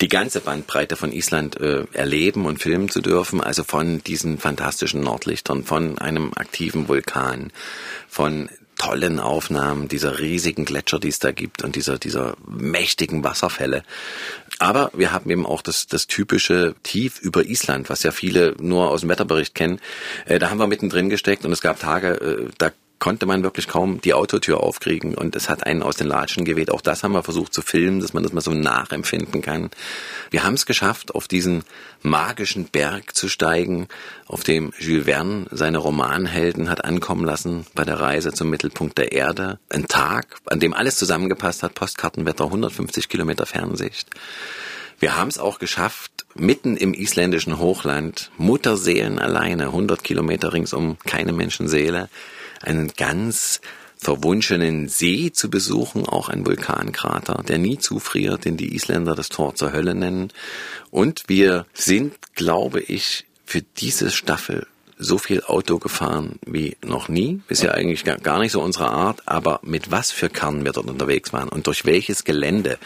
die ganze Bandbreite von Island äh, erleben und filmen zu dürfen. Also von diesen fantastischen Nordlichtern, von einem aktiven Vulkan, von tollen Aufnahmen dieser riesigen Gletscher, die es da gibt und dieser, dieser mächtigen Wasserfälle. Aber wir haben eben auch das, das typische Tief über Island, was ja viele nur aus dem Wetterbericht kennen. Äh, da haben wir mittendrin gesteckt und es gab Tage, äh, da konnte man wirklich kaum die Autotür aufkriegen und es hat einen aus den Latschen geweht. Auch das haben wir versucht zu filmen, dass man das mal so nachempfinden kann. Wir haben es geschafft, auf diesen magischen Berg zu steigen, auf dem Jules Verne seine Romanhelden hat ankommen lassen bei der Reise zum Mittelpunkt der Erde. Ein Tag, an dem alles zusammengepasst hat, Postkartenwetter, 150 Kilometer Fernsicht. Wir haben es auch geschafft, mitten im isländischen Hochland, Mutterseelen alleine, 100 Kilometer ringsum, keine Menschenseele, einen ganz verwunschenen See zu besuchen, auch ein Vulkankrater, der nie zufriert, den die Isländer das Tor zur Hölle nennen. Und wir sind, glaube ich, für diese Staffel so viel Auto gefahren wie noch nie. Ist ja eigentlich gar nicht so unsere Art, aber mit was für Kernen wir dort unterwegs waren und durch welches Gelände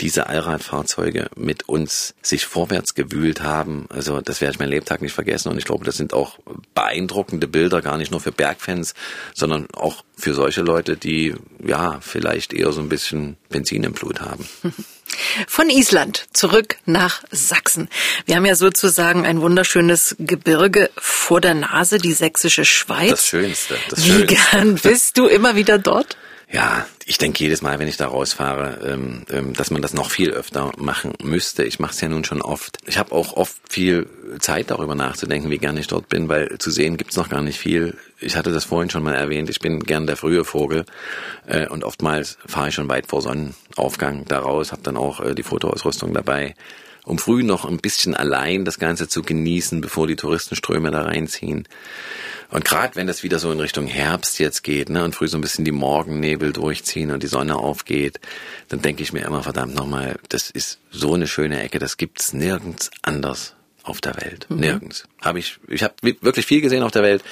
diese Allradfahrzeuge mit uns sich vorwärts gewühlt haben. Also das werde ich meinen Lebtag nicht vergessen und ich glaube, das sind auch beeindruckende Bilder, gar nicht nur für Bergfans, sondern auch für solche Leute, die ja vielleicht eher so ein bisschen Benzin im Blut haben. [laughs] Von Island zurück nach Sachsen. Wir haben ja sozusagen ein wunderschönes Gebirge vor der Nase, die sächsische Schweiz. Das Schönste. Das Wie gern bist du immer wieder dort? Ja, ich denke jedes Mal, wenn ich da rausfahre, ähm, ähm, dass man das noch viel öfter machen müsste. Ich mache es ja nun schon oft. Ich habe auch oft viel Zeit darüber nachzudenken, wie gern ich dort bin, weil zu sehen gibt's noch gar nicht viel. Ich hatte das vorhin schon mal erwähnt, ich bin gern der frühe Vogel äh, und oftmals fahre ich schon weit vor Sonnenaufgang da raus, habe dann auch äh, die Fotoausrüstung dabei um früh noch ein bisschen allein das Ganze zu genießen, bevor die Touristenströme da reinziehen. Und gerade wenn das wieder so in Richtung Herbst jetzt geht, ne, und früh so ein bisschen die Morgennebel durchziehen und die Sonne aufgeht, dann denke ich mir immer, verdammt nochmal, das ist so eine schöne Ecke, das gibt's nirgends anders auf der Welt. Mhm. Nirgends. Habe ich, ich habe wirklich viel gesehen auf der Welt,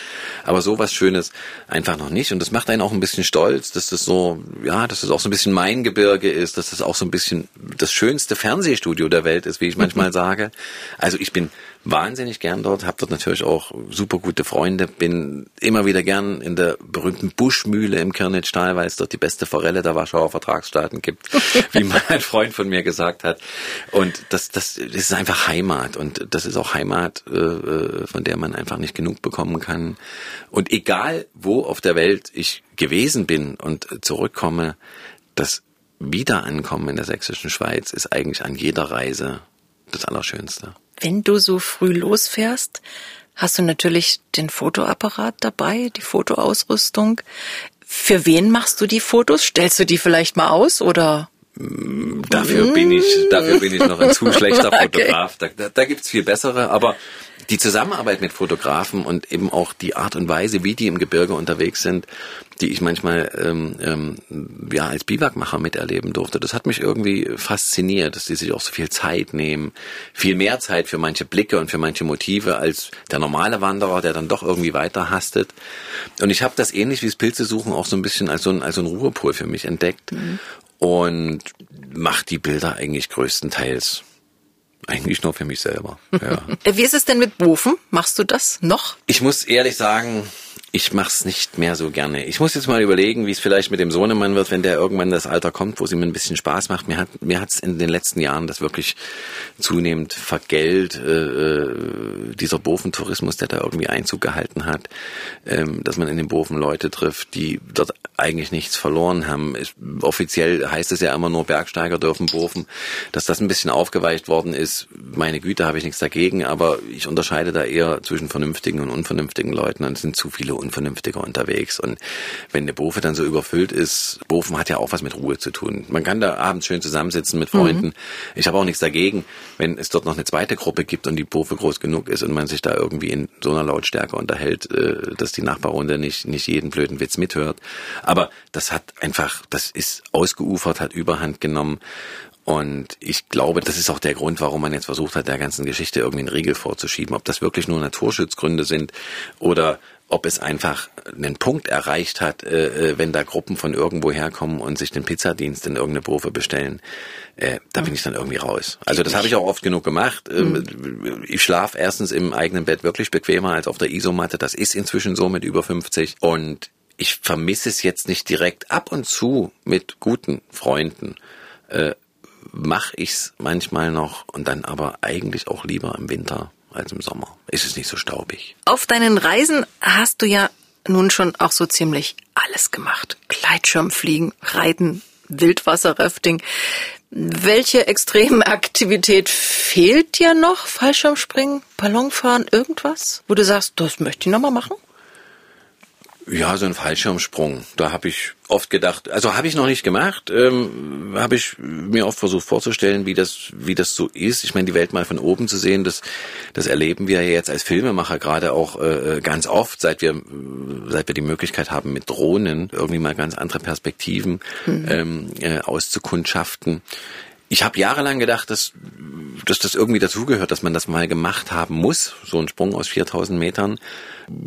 aber sowas Schönes einfach noch nicht. Und das macht einen auch ein bisschen stolz, dass das so, ja, dass das auch so ein bisschen mein Gebirge ist, dass das auch so ein bisschen das schönste Fernsehstudio der Welt ist, wie ich manchmal [laughs] sage. Also ich bin wahnsinnig gern dort, habe dort natürlich auch super gute Freunde, bin immer wieder gern in der berühmten Buschmühle im Kirnitz-Stahl, weil es dort die beste Forelle der Warschauer Vertragsstaaten gibt, [laughs] wie mal ein Freund von mir gesagt hat. Und das, das, das ist einfach Heimat und das ist auch Heimat, äh, von der man einfach nicht genug bekommen kann. Und egal, wo auf der Welt ich gewesen bin und zurückkomme, das Wiederankommen in der sächsischen Schweiz ist eigentlich an jeder Reise das Allerschönste. Wenn du so früh losfährst, hast du natürlich den Fotoapparat dabei, die Fotoausrüstung. Für wen machst du die Fotos? Stellst du die vielleicht mal aus oder? Dafür bin ich, dafür bin ich noch ein zu schlechter [laughs] Fotograf. Okay. Da, da, da gibt's viel bessere, aber die Zusammenarbeit mit Fotografen und eben auch die Art und Weise, wie die im Gebirge unterwegs sind, die ich manchmal ähm, ähm, ja als Biwakmacher miterleben durfte, das hat mich irgendwie fasziniert, dass die sich auch so viel Zeit nehmen, viel mehr Zeit für manche Blicke und für manche Motive als der normale Wanderer, der dann doch irgendwie weiter hastet. Und ich habe das ähnlich wie das Pilzesuchen auch so ein bisschen als so ein, als so ein Ruhepol für mich entdeckt. Mhm. Und macht die Bilder eigentlich größtenteils eigentlich nur für mich selber. Ja. [laughs] Wie ist es denn mit Bofen? Machst du das noch? Ich muss ehrlich sagen, ich mach's nicht mehr so gerne. Ich muss jetzt mal überlegen, wie es vielleicht mit dem Sohnemann wird, wenn der irgendwann das Alter kommt, wo es ihm ein bisschen Spaß macht. Mir hat mir hat's in den letzten Jahren das wirklich zunehmend vergällt, äh, äh dieser Bofentourismus, der da irgendwie Einzug gehalten hat, ähm, dass man in den Bofen Leute trifft, die dort eigentlich nichts verloren haben. Ich, offiziell heißt es ja immer nur Bergsteiger dürfen Bofen. Dass das ein bisschen aufgeweicht worden ist, meine Güte, habe ich nichts dagegen, aber ich unterscheide da eher zwischen vernünftigen und unvernünftigen Leuten und es sind zu viele Unvernünftige unterwegs. Und wenn eine Bofe dann so überfüllt ist, Bofen hat ja auch was mit Ruhe zu tun. Man kann da abends schön zusammensitzen mit Freunden. Mhm. Ich habe auch nichts dagegen, wenn es dort noch eine zweite Gruppe gibt und die Bofe groß genug ist und man sich da irgendwie in so einer Lautstärke unterhält, äh, dass die Nachbarrunde nicht, nicht jeden blöden Witz mithört. Aber das hat einfach, das ist ausgeufert, hat Überhand genommen. Und ich glaube, das ist auch der Grund, warum man jetzt versucht hat, der ganzen Geschichte irgendwie einen Riegel vorzuschieben. Ob das wirklich nur Naturschutzgründe sind oder ob es einfach einen Punkt erreicht hat, äh, äh, wenn da Gruppen von irgendwo herkommen und sich den Pizzadienst in irgendeine Profe bestellen, äh, da bin ich dann irgendwie raus. Also das habe ich auch oft genug gemacht. Ähm, mhm. Ich schlafe erstens im eigenen Bett wirklich bequemer als auf der Isomatte. Das ist inzwischen so mit über 50. Und ich vermisse es jetzt nicht direkt. Ab und zu mit guten Freunden äh, mache ich's manchmal noch und dann aber eigentlich auch lieber im Winter als im Sommer. Ist es nicht so staubig. Auf deinen Reisen hast du ja nun schon auch so ziemlich alles gemacht. Gleitschirmfliegen, Reiten, Wildwasserrafting. Welche Extremaktivität fehlt dir noch? Fallschirmspringen, Ballonfahren, irgendwas, wo du sagst, das möchte ich nochmal machen? Ja, so ein Fallschirmsprung. Da habe ich oft gedacht, also habe ich noch nicht gemacht, ähm, habe ich mir oft versucht vorzustellen, wie das, wie das so ist. Ich meine, die Welt mal von oben zu sehen, das, das erleben wir ja jetzt als Filmemacher gerade auch äh, ganz oft, seit wir, seit wir die Möglichkeit haben, mit Drohnen irgendwie mal ganz andere Perspektiven mhm. ähm, äh, auszukundschaften Ich habe jahrelang gedacht, dass, dass das irgendwie dazugehört, dass man das mal gemacht haben muss, so ein Sprung aus 4000 Metern.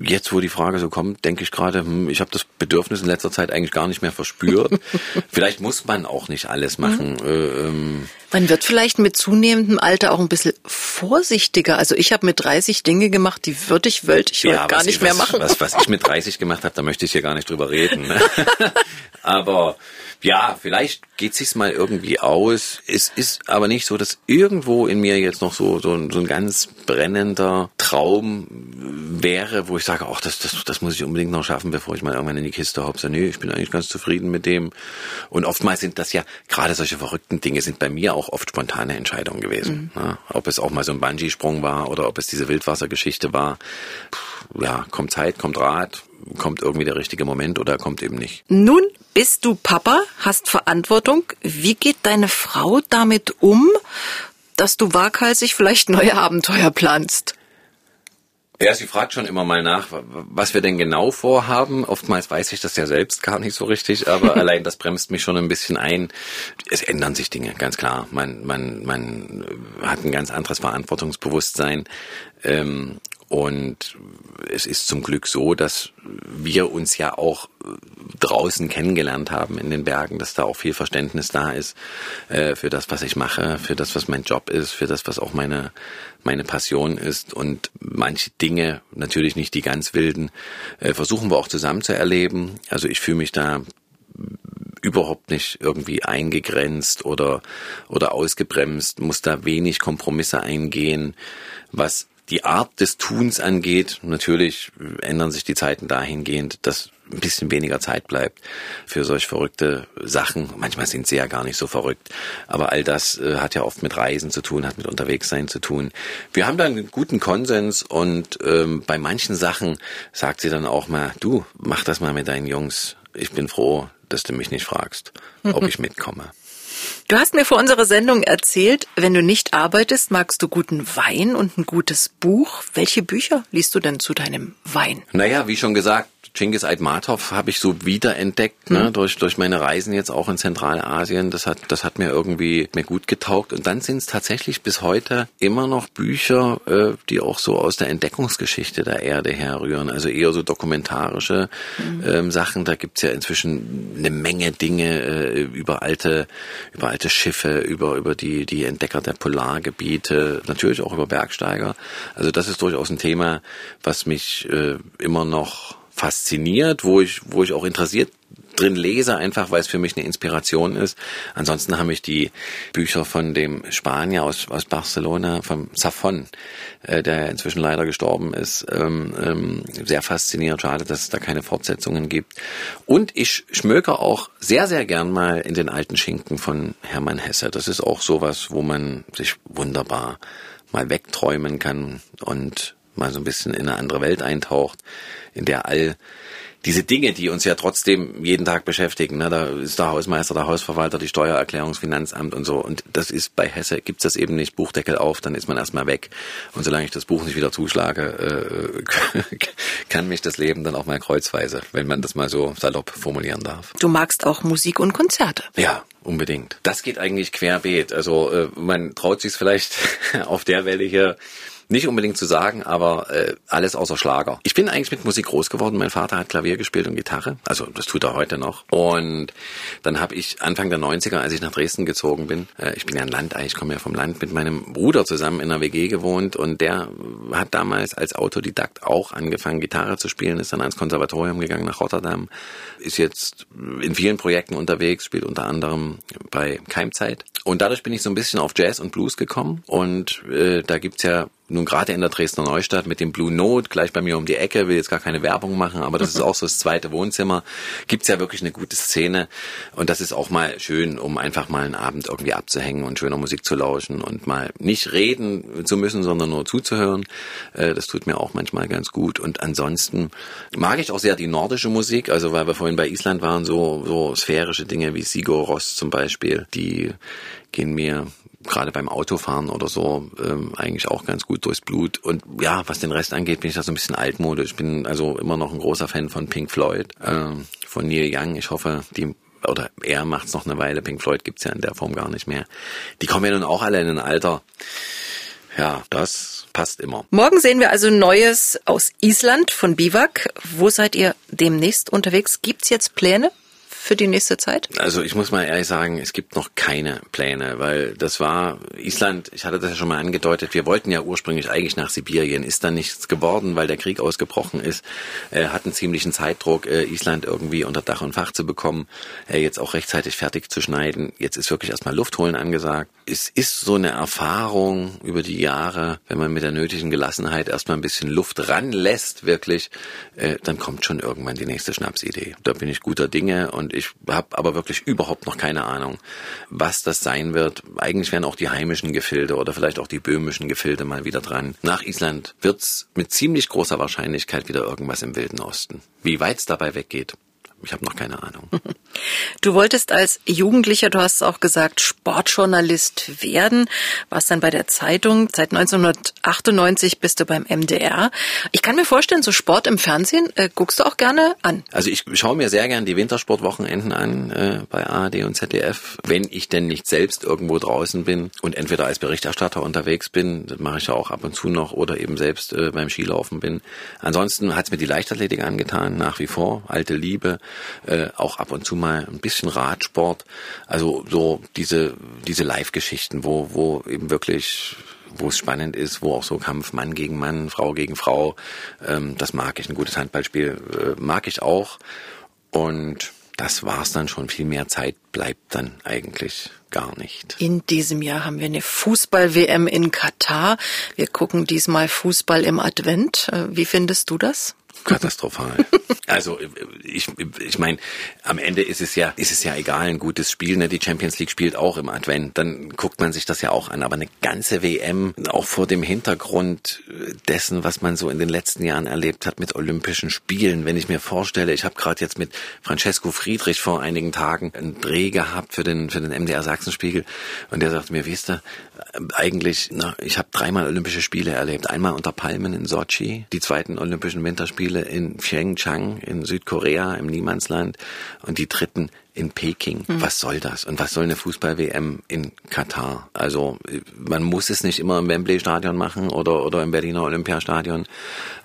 Jetzt, wo die Frage so kommt, denke ich gerade, hm, ich habe das Bedürfnis in letzter Zeit eigentlich gar nicht mehr verspürt. [laughs] vielleicht muss man auch nicht alles machen. Mhm. Äh, ähm. Man wird vielleicht mit zunehmendem Alter auch ein bisschen vorsichtiger. Also ich habe mit 30 Dinge gemacht, die würde ich, wollte ich ja, gar nicht ich, mehr machen. Was, was ich mit 30 gemacht habe, da möchte ich hier gar nicht drüber reden. Ne? [laughs] Aber ja, vielleicht geht sich's mal irgendwie aus. Es ist aber nicht so, dass irgendwo in mir jetzt noch so, so, ein, so ein ganz brennender Traum wäre, wo ich sage, ach, das, das, das muss ich unbedingt noch schaffen, bevor ich mal irgendwann in die Kiste hopse. Nee, ich bin eigentlich ganz zufrieden mit dem. Und oftmals sind das ja, gerade solche verrückten Dinge sind bei mir auch oft spontane Entscheidungen gewesen. Mhm. Ja, ob es auch mal so ein Bungee-Sprung war oder ob es diese Wildwassergeschichte war. Puh, ja, kommt Zeit, kommt Rat, kommt irgendwie der richtige Moment oder kommt eben nicht. Nun bist du Papa, hast Verantwortung. Wie geht deine Frau damit um, dass du waghalsig vielleicht neue Abenteuer planst? Ja, sie fragt schon immer mal nach, was wir denn genau vorhaben. Oftmals weiß ich das ja selbst gar nicht so richtig, aber [laughs] allein das bremst mich schon ein bisschen ein. Es ändern sich Dinge, ganz klar. Man, man, man hat ein ganz anderes Verantwortungsbewusstsein. Ähm, und es ist zum Glück so, dass wir uns ja auch draußen kennengelernt haben in den Bergen, dass da auch viel Verständnis da ist äh, für das, was ich mache, für das, was mein Job ist, für das, was auch meine meine Passion ist. Und manche Dinge, natürlich nicht die ganz wilden, äh, versuchen wir auch zusammen zu erleben. Also ich fühle mich da überhaupt nicht irgendwie eingegrenzt oder oder ausgebremst, muss da wenig Kompromisse eingehen, was die Art des Tuns angeht, natürlich ändern sich die Zeiten dahingehend, dass ein bisschen weniger Zeit bleibt für solch verrückte Sachen. Manchmal sind sie ja gar nicht so verrückt. Aber all das äh, hat ja oft mit Reisen zu tun, hat mit Unterwegssein zu tun. Wir haben da einen guten Konsens und ähm, bei manchen Sachen sagt sie dann auch mal, du, mach das mal mit deinen Jungs. Ich bin froh, dass du mich nicht fragst, ob ich [laughs] mitkomme. Du hast mir vor unserer Sendung erzählt, wenn du nicht arbeitest, magst du guten Wein und ein gutes Buch. Welche Bücher liest du denn zu deinem Wein? Naja, wie schon gesagt, Genghis Aitmatov habe ich so wiederentdeckt, ne, mhm. durch, durch meine Reisen jetzt auch in Zentralasien. Das hat, das hat mir irgendwie mir gut getaugt. Und dann sind es tatsächlich bis heute immer noch Bücher, äh, die auch so aus der Entdeckungsgeschichte der Erde herrühren. Also eher so dokumentarische mhm. ähm, Sachen. Da gibt's ja inzwischen eine Menge Dinge äh, über alte, über alte Schiffe, über, über die, die Entdecker der Polargebiete, natürlich auch über Bergsteiger. Also das ist durchaus ein Thema, was mich äh, immer noch fasziniert, wo ich, wo ich auch interessiert drin lese, einfach weil es für mich eine Inspiration ist. Ansonsten habe ich die Bücher von dem Spanier aus, aus Barcelona, vom Safon, äh, der inzwischen leider gestorben ist, ähm, ähm, sehr fasziniert. Schade, dass es da keine Fortsetzungen gibt. Und ich schmöke auch sehr, sehr gern mal in den alten Schinken von Hermann Hesse. Das ist auch sowas, wo man sich wunderbar mal wegträumen kann und mal so ein bisschen in eine andere Welt eintaucht, in der all diese Dinge, die uns ja trotzdem jeden Tag beschäftigen, ne, da ist der Hausmeister, der Hausverwalter, die Steuererklärung, das Finanzamt und so. Und das ist bei Hesse gibt's das eben nicht. Buchdeckel auf, dann ist man erstmal weg. Und solange ich das Buch nicht wieder zuschlage, äh, [laughs] kann mich das Leben dann auch mal kreuzweise, wenn man das mal so salopp formulieren darf. Du magst auch Musik und Konzerte. Ja, unbedingt. Das geht eigentlich querbeet. Also äh, man traut sich vielleicht [laughs] auf der Welle hier nicht unbedingt zu sagen, aber äh, alles außer Schlager. Ich bin eigentlich mit Musik groß geworden. Mein Vater hat Klavier gespielt und Gitarre. Also das tut er heute noch. Und dann habe ich Anfang der 90er, als ich nach Dresden gezogen bin, äh, ich bin ja ein Landei, ich komme ja vom Land, mit meinem Bruder zusammen in einer WG gewohnt und der hat damals als Autodidakt auch angefangen, Gitarre zu spielen, ist dann ans Konservatorium gegangen nach Rotterdam, ist jetzt in vielen Projekten unterwegs, spielt unter anderem bei Keimzeit. Und dadurch bin ich so ein bisschen auf Jazz und Blues gekommen. Und äh, da gibt's ja nun gerade in der Dresdner Neustadt mit dem Blue Note, gleich bei mir um die Ecke, will jetzt gar keine Werbung machen, aber das ist auch so das zweite Wohnzimmer, gibt's ja wirklich eine gute Szene und das ist auch mal schön, um einfach mal einen Abend irgendwie abzuhängen und schöner Musik zu lauschen und mal nicht reden zu müssen, sondern nur zuzuhören. Äh, das tut mir auch manchmal ganz gut und ansonsten mag ich auch sehr die nordische Musik, also weil wir vorhin bei Island waren, so, so sphärische Dinge wie Sigur Ross zum Beispiel, die gehen mir gerade beim Autofahren oder so ähm, eigentlich auch ganz gut durchs Blut. Und ja, was den Rest angeht, bin ich da so ein bisschen altmodisch. Ich bin also immer noch ein großer Fan von Pink Floyd, äh, von Neil Young. Ich hoffe, die oder er macht's noch eine Weile, Pink Floyd gibt's ja in der Form gar nicht mehr. Die kommen ja nun auch alle in ein Alter. Ja, das passt immer. Morgen sehen wir also Neues aus Island von Biwak. Wo seid ihr demnächst unterwegs? Gibt's jetzt Pläne? Für die nächste Zeit? Also ich muss mal ehrlich sagen, es gibt noch keine Pläne, weil das war Island, ich hatte das ja schon mal angedeutet, wir wollten ja ursprünglich eigentlich nach Sibirien, ist dann nichts geworden, weil der Krieg ausgebrochen ist, äh, hatten ziemlichen Zeitdruck, äh, Island irgendwie unter Dach und Fach zu bekommen, äh, jetzt auch rechtzeitig fertig zu schneiden. Jetzt ist wirklich erstmal Luft holen angesagt. Es ist so eine Erfahrung über die Jahre, wenn man mit der nötigen Gelassenheit erstmal ein bisschen Luft ranlässt, wirklich, äh, dann kommt schon irgendwann die nächste Schnapsidee. Da bin ich guter Dinge und ich habe aber wirklich überhaupt noch keine Ahnung, was das sein wird. Eigentlich wären auch die heimischen Gefilde oder vielleicht auch die böhmischen Gefilde mal wieder dran. Nach Island wird's mit ziemlich großer Wahrscheinlichkeit wieder irgendwas im Wilden Osten. Wie weit's dabei weggeht, ich habe noch keine Ahnung. Du wolltest als Jugendlicher, du hast es auch gesagt, Sportjournalist werden, warst dann bei der Zeitung. Seit 1998 bist du beim MDR. Ich kann mir vorstellen, so Sport im Fernsehen äh, guckst du auch gerne an. Also ich schaue mir sehr gern die Wintersportwochenenden an äh, bei ARD und ZDF. Wenn ich denn nicht selbst irgendwo draußen bin und entweder als Berichterstatter unterwegs bin, das mache ich ja auch ab und zu noch, oder eben selbst äh, beim Skilaufen bin. Ansonsten hat's mir die Leichtathletik angetan, nach wie vor, alte Liebe äh, auch ab und zu mal ein bisschen Radsport. Also so diese, diese Live-Geschichten, wo, wo eben wirklich wo es spannend ist, wo auch so Kampf Mann gegen Mann, Frau gegen Frau, ähm, das mag ich. Ein gutes Handballspiel äh, mag ich auch. Und das war's dann schon. Viel mehr Zeit bleibt dann eigentlich gar nicht. In diesem Jahr haben wir eine Fußball-WM in Katar. Wir gucken diesmal Fußball im Advent. Äh, wie findest du das? Katastrophal. [laughs] also ich, ich meine, am Ende ist es ja, ist es ja egal, ein gutes Spiel. Ne? Die Champions League spielt auch im Advent. Dann guckt man sich das ja auch an. Aber eine ganze WM, auch vor dem Hintergrund dessen, was man so in den letzten Jahren erlebt hat mit Olympischen Spielen. Wenn ich mir vorstelle, ich habe gerade jetzt mit Francesco Friedrich vor einigen Tagen einen Dreh gehabt für den für den MDR Sachsenspiegel und der sagte mir, weißt du, eigentlich, na, ich habe dreimal Olympische Spiele erlebt. Einmal unter Palmen in Sochi, die zweiten Olympischen Winterspiele in Pyeongchang in Südkorea im Niemandsland und die dritten in Peking. Mhm. Was soll das? Und was soll eine Fußball-WM in Katar? Also man muss es nicht immer im Wembley-Stadion machen oder, oder im Berliner Olympiastadion.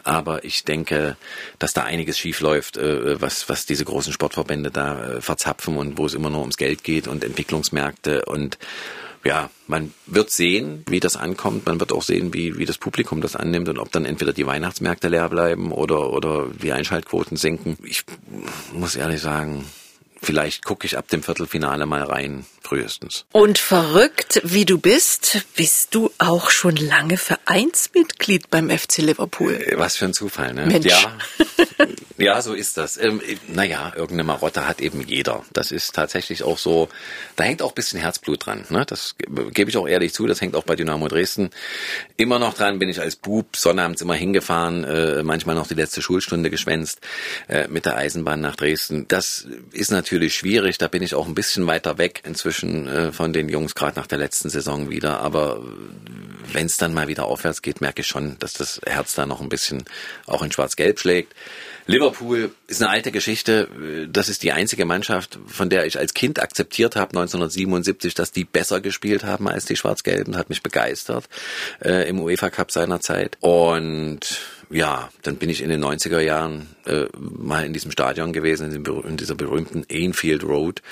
Aber ich denke, dass da einiges schief läuft, äh, was, was diese großen Sportverbände da äh, verzapfen und wo es immer nur ums Geld geht und Entwicklungsmärkte und ja, man wird sehen, wie das ankommt. Man wird auch sehen, wie, wie das Publikum das annimmt und ob dann entweder die Weihnachtsmärkte leer bleiben oder, oder die Einschaltquoten sinken. Ich muss ehrlich sagen, vielleicht gucke ich ab dem Viertelfinale mal rein, frühestens. Und verrückt wie du bist, bist du auch schon lange Vereinsmitglied beim FC Liverpool. Äh, was für ein Zufall, ne? Mensch. Ja, [laughs] ja so ist das. Ähm, naja, irgendeine Marotte hat eben jeder. Das ist tatsächlich auch so, da hängt auch ein bisschen Herzblut dran. Ne? Das gebe ich auch ehrlich zu, das hängt auch bei Dynamo Dresden immer noch dran. Bin ich als Bub sonnabends immer hingefahren, äh, manchmal noch die letzte Schulstunde geschwänzt äh, mit der Eisenbahn nach Dresden. Das ist natürlich natürlich schwierig. Da bin ich auch ein bisschen weiter weg inzwischen äh, von den Jungs, gerade nach der letzten Saison wieder. Aber wenn es dann mal wieder aufwärts geht, merke ich schon, dass das Herz da noch ein bisschen auch in Schwarz-Gelb schlägt. Liverpool ist eine alte Geschichte. Das ist die einzige Mannschaft, von der ich als Kind akzeptiert habe, 1977, dass die besser gespielt haben als die Schwarz-Gelben. Hat mich begeistert äh, im UEFA Cup seiner Zeit. Und ja, dann bin ich in den 90er Jahren äh, mal in diesem Stadion gewesen, in, dem, in, dieser berühmten Anfield Road.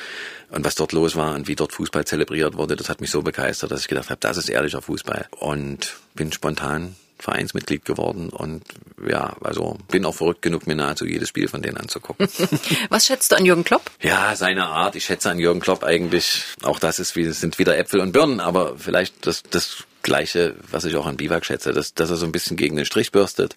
Und was dort los war und wie dort Fußball zelebriert wurde, das hat mich so begeistert, dass ich gedacht habe, das ist ehrlicher Fußball. Und bin spontan Vereinsmitglied geworden und ja, also bin auch verrückt genug, mir nahezu jedes Spiel von denen anzugucken. [laughs] Was schätzt du an Jürgen Klopp? Ja, seine Art. Ich schätze an Jürgen Klopp eigentlich, auch das ist wie, sind wieder Äpfel und Birnen, aber vielleicht das, das Gleiche, was ich auch an Biwak schätze, dass, dass er so ein bisschen gegen den Strich bürstet,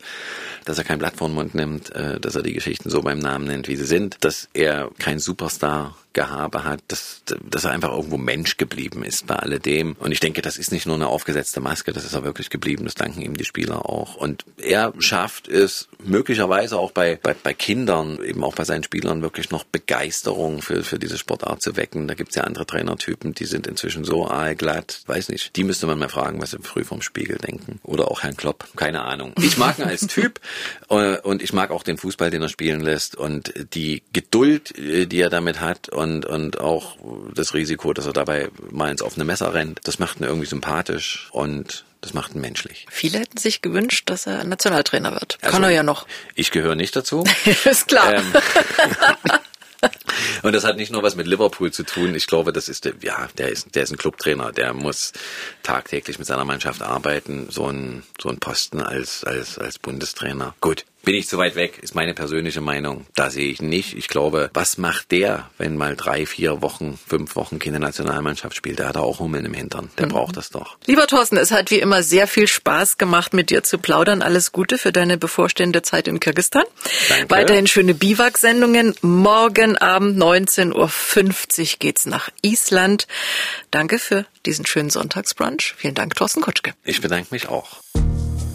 dass er kein Blatt vor den Mund nimmt, äh, dass er die Geschichten so beim Namen nennt, wie sie sind, dass er kein Superstar Gehabe hat, dass, dass er einfach irgendwo Mensch geblieben ist bei alledem. Und ich denke, das ist nicht nur eine aufgesetzte Maske, das ist er wirklich geblieben. Das danken ihm die Spieler auch. Und er schafft es möglicherweise auch bei, bei, bei Kindern, eben auch bei seinen Spielern, wirklich noch Begeisterung für, für diese Sportart zu wecken. Da gibt's ja andere Trainertypen, die sind inzwischen so aalglatt, weiß nicht. Die müsste man mal fragen, was sie früh vom Spiegel denken. Oder auch Herrn Klopp, keine Ahnung. Ich mag ihn als Typ [laughs] äh, und ich mag auch den Fußball, den er spielen lässt und die Geduld, äh, die er damit hat. Und und, und auch das Risiko, dass er dabei mal ins offene Messer rennt. Das macht ihn irgendwie sympathisch und das macht ihn menschlich. Viele hätten sich gewünscht, dass er Nationaltrainer wird. Also, Kann er ja noch. Ich gehöre nicht dazu. [laughs] ist klar. Ähm, [laughs] und das hat nicht nur was mit Liverpool zu tun. Ich glaube, das ist, ja, der ist, der ist ein Clubtrainer. Der muss tagtäglich mit seiner Mannschaft arbeiten. So ein, so ein Posten als, als, als Bundestrainer. Gut. Bin ich zu weit weg, ist meine persönliche Meinung. Da sehe ich nicht. Ich glaube, was macht der, wenn mal drei, vier Wochen, fünf Wochen keine Nationalmannschaft spielt? Der hat auch Hummeln im Hintern. Der mhm. braucht das doch. Lieber Thorsten, es hat wie immer sehr viel Spaß gemacht, mit dir zu plaudern. Alles Gute für deine bevorstehende Zeit in Kirgistan. Danke. Weiterhin schöne Biwak-Sendungen. Morgen Abend 19.50 Uhr geht's nach Island. Danke für diesen schönen Sonntagsbrunch. Vielen Dank, Thorsten Kutschke. Ich bedanke mich auch.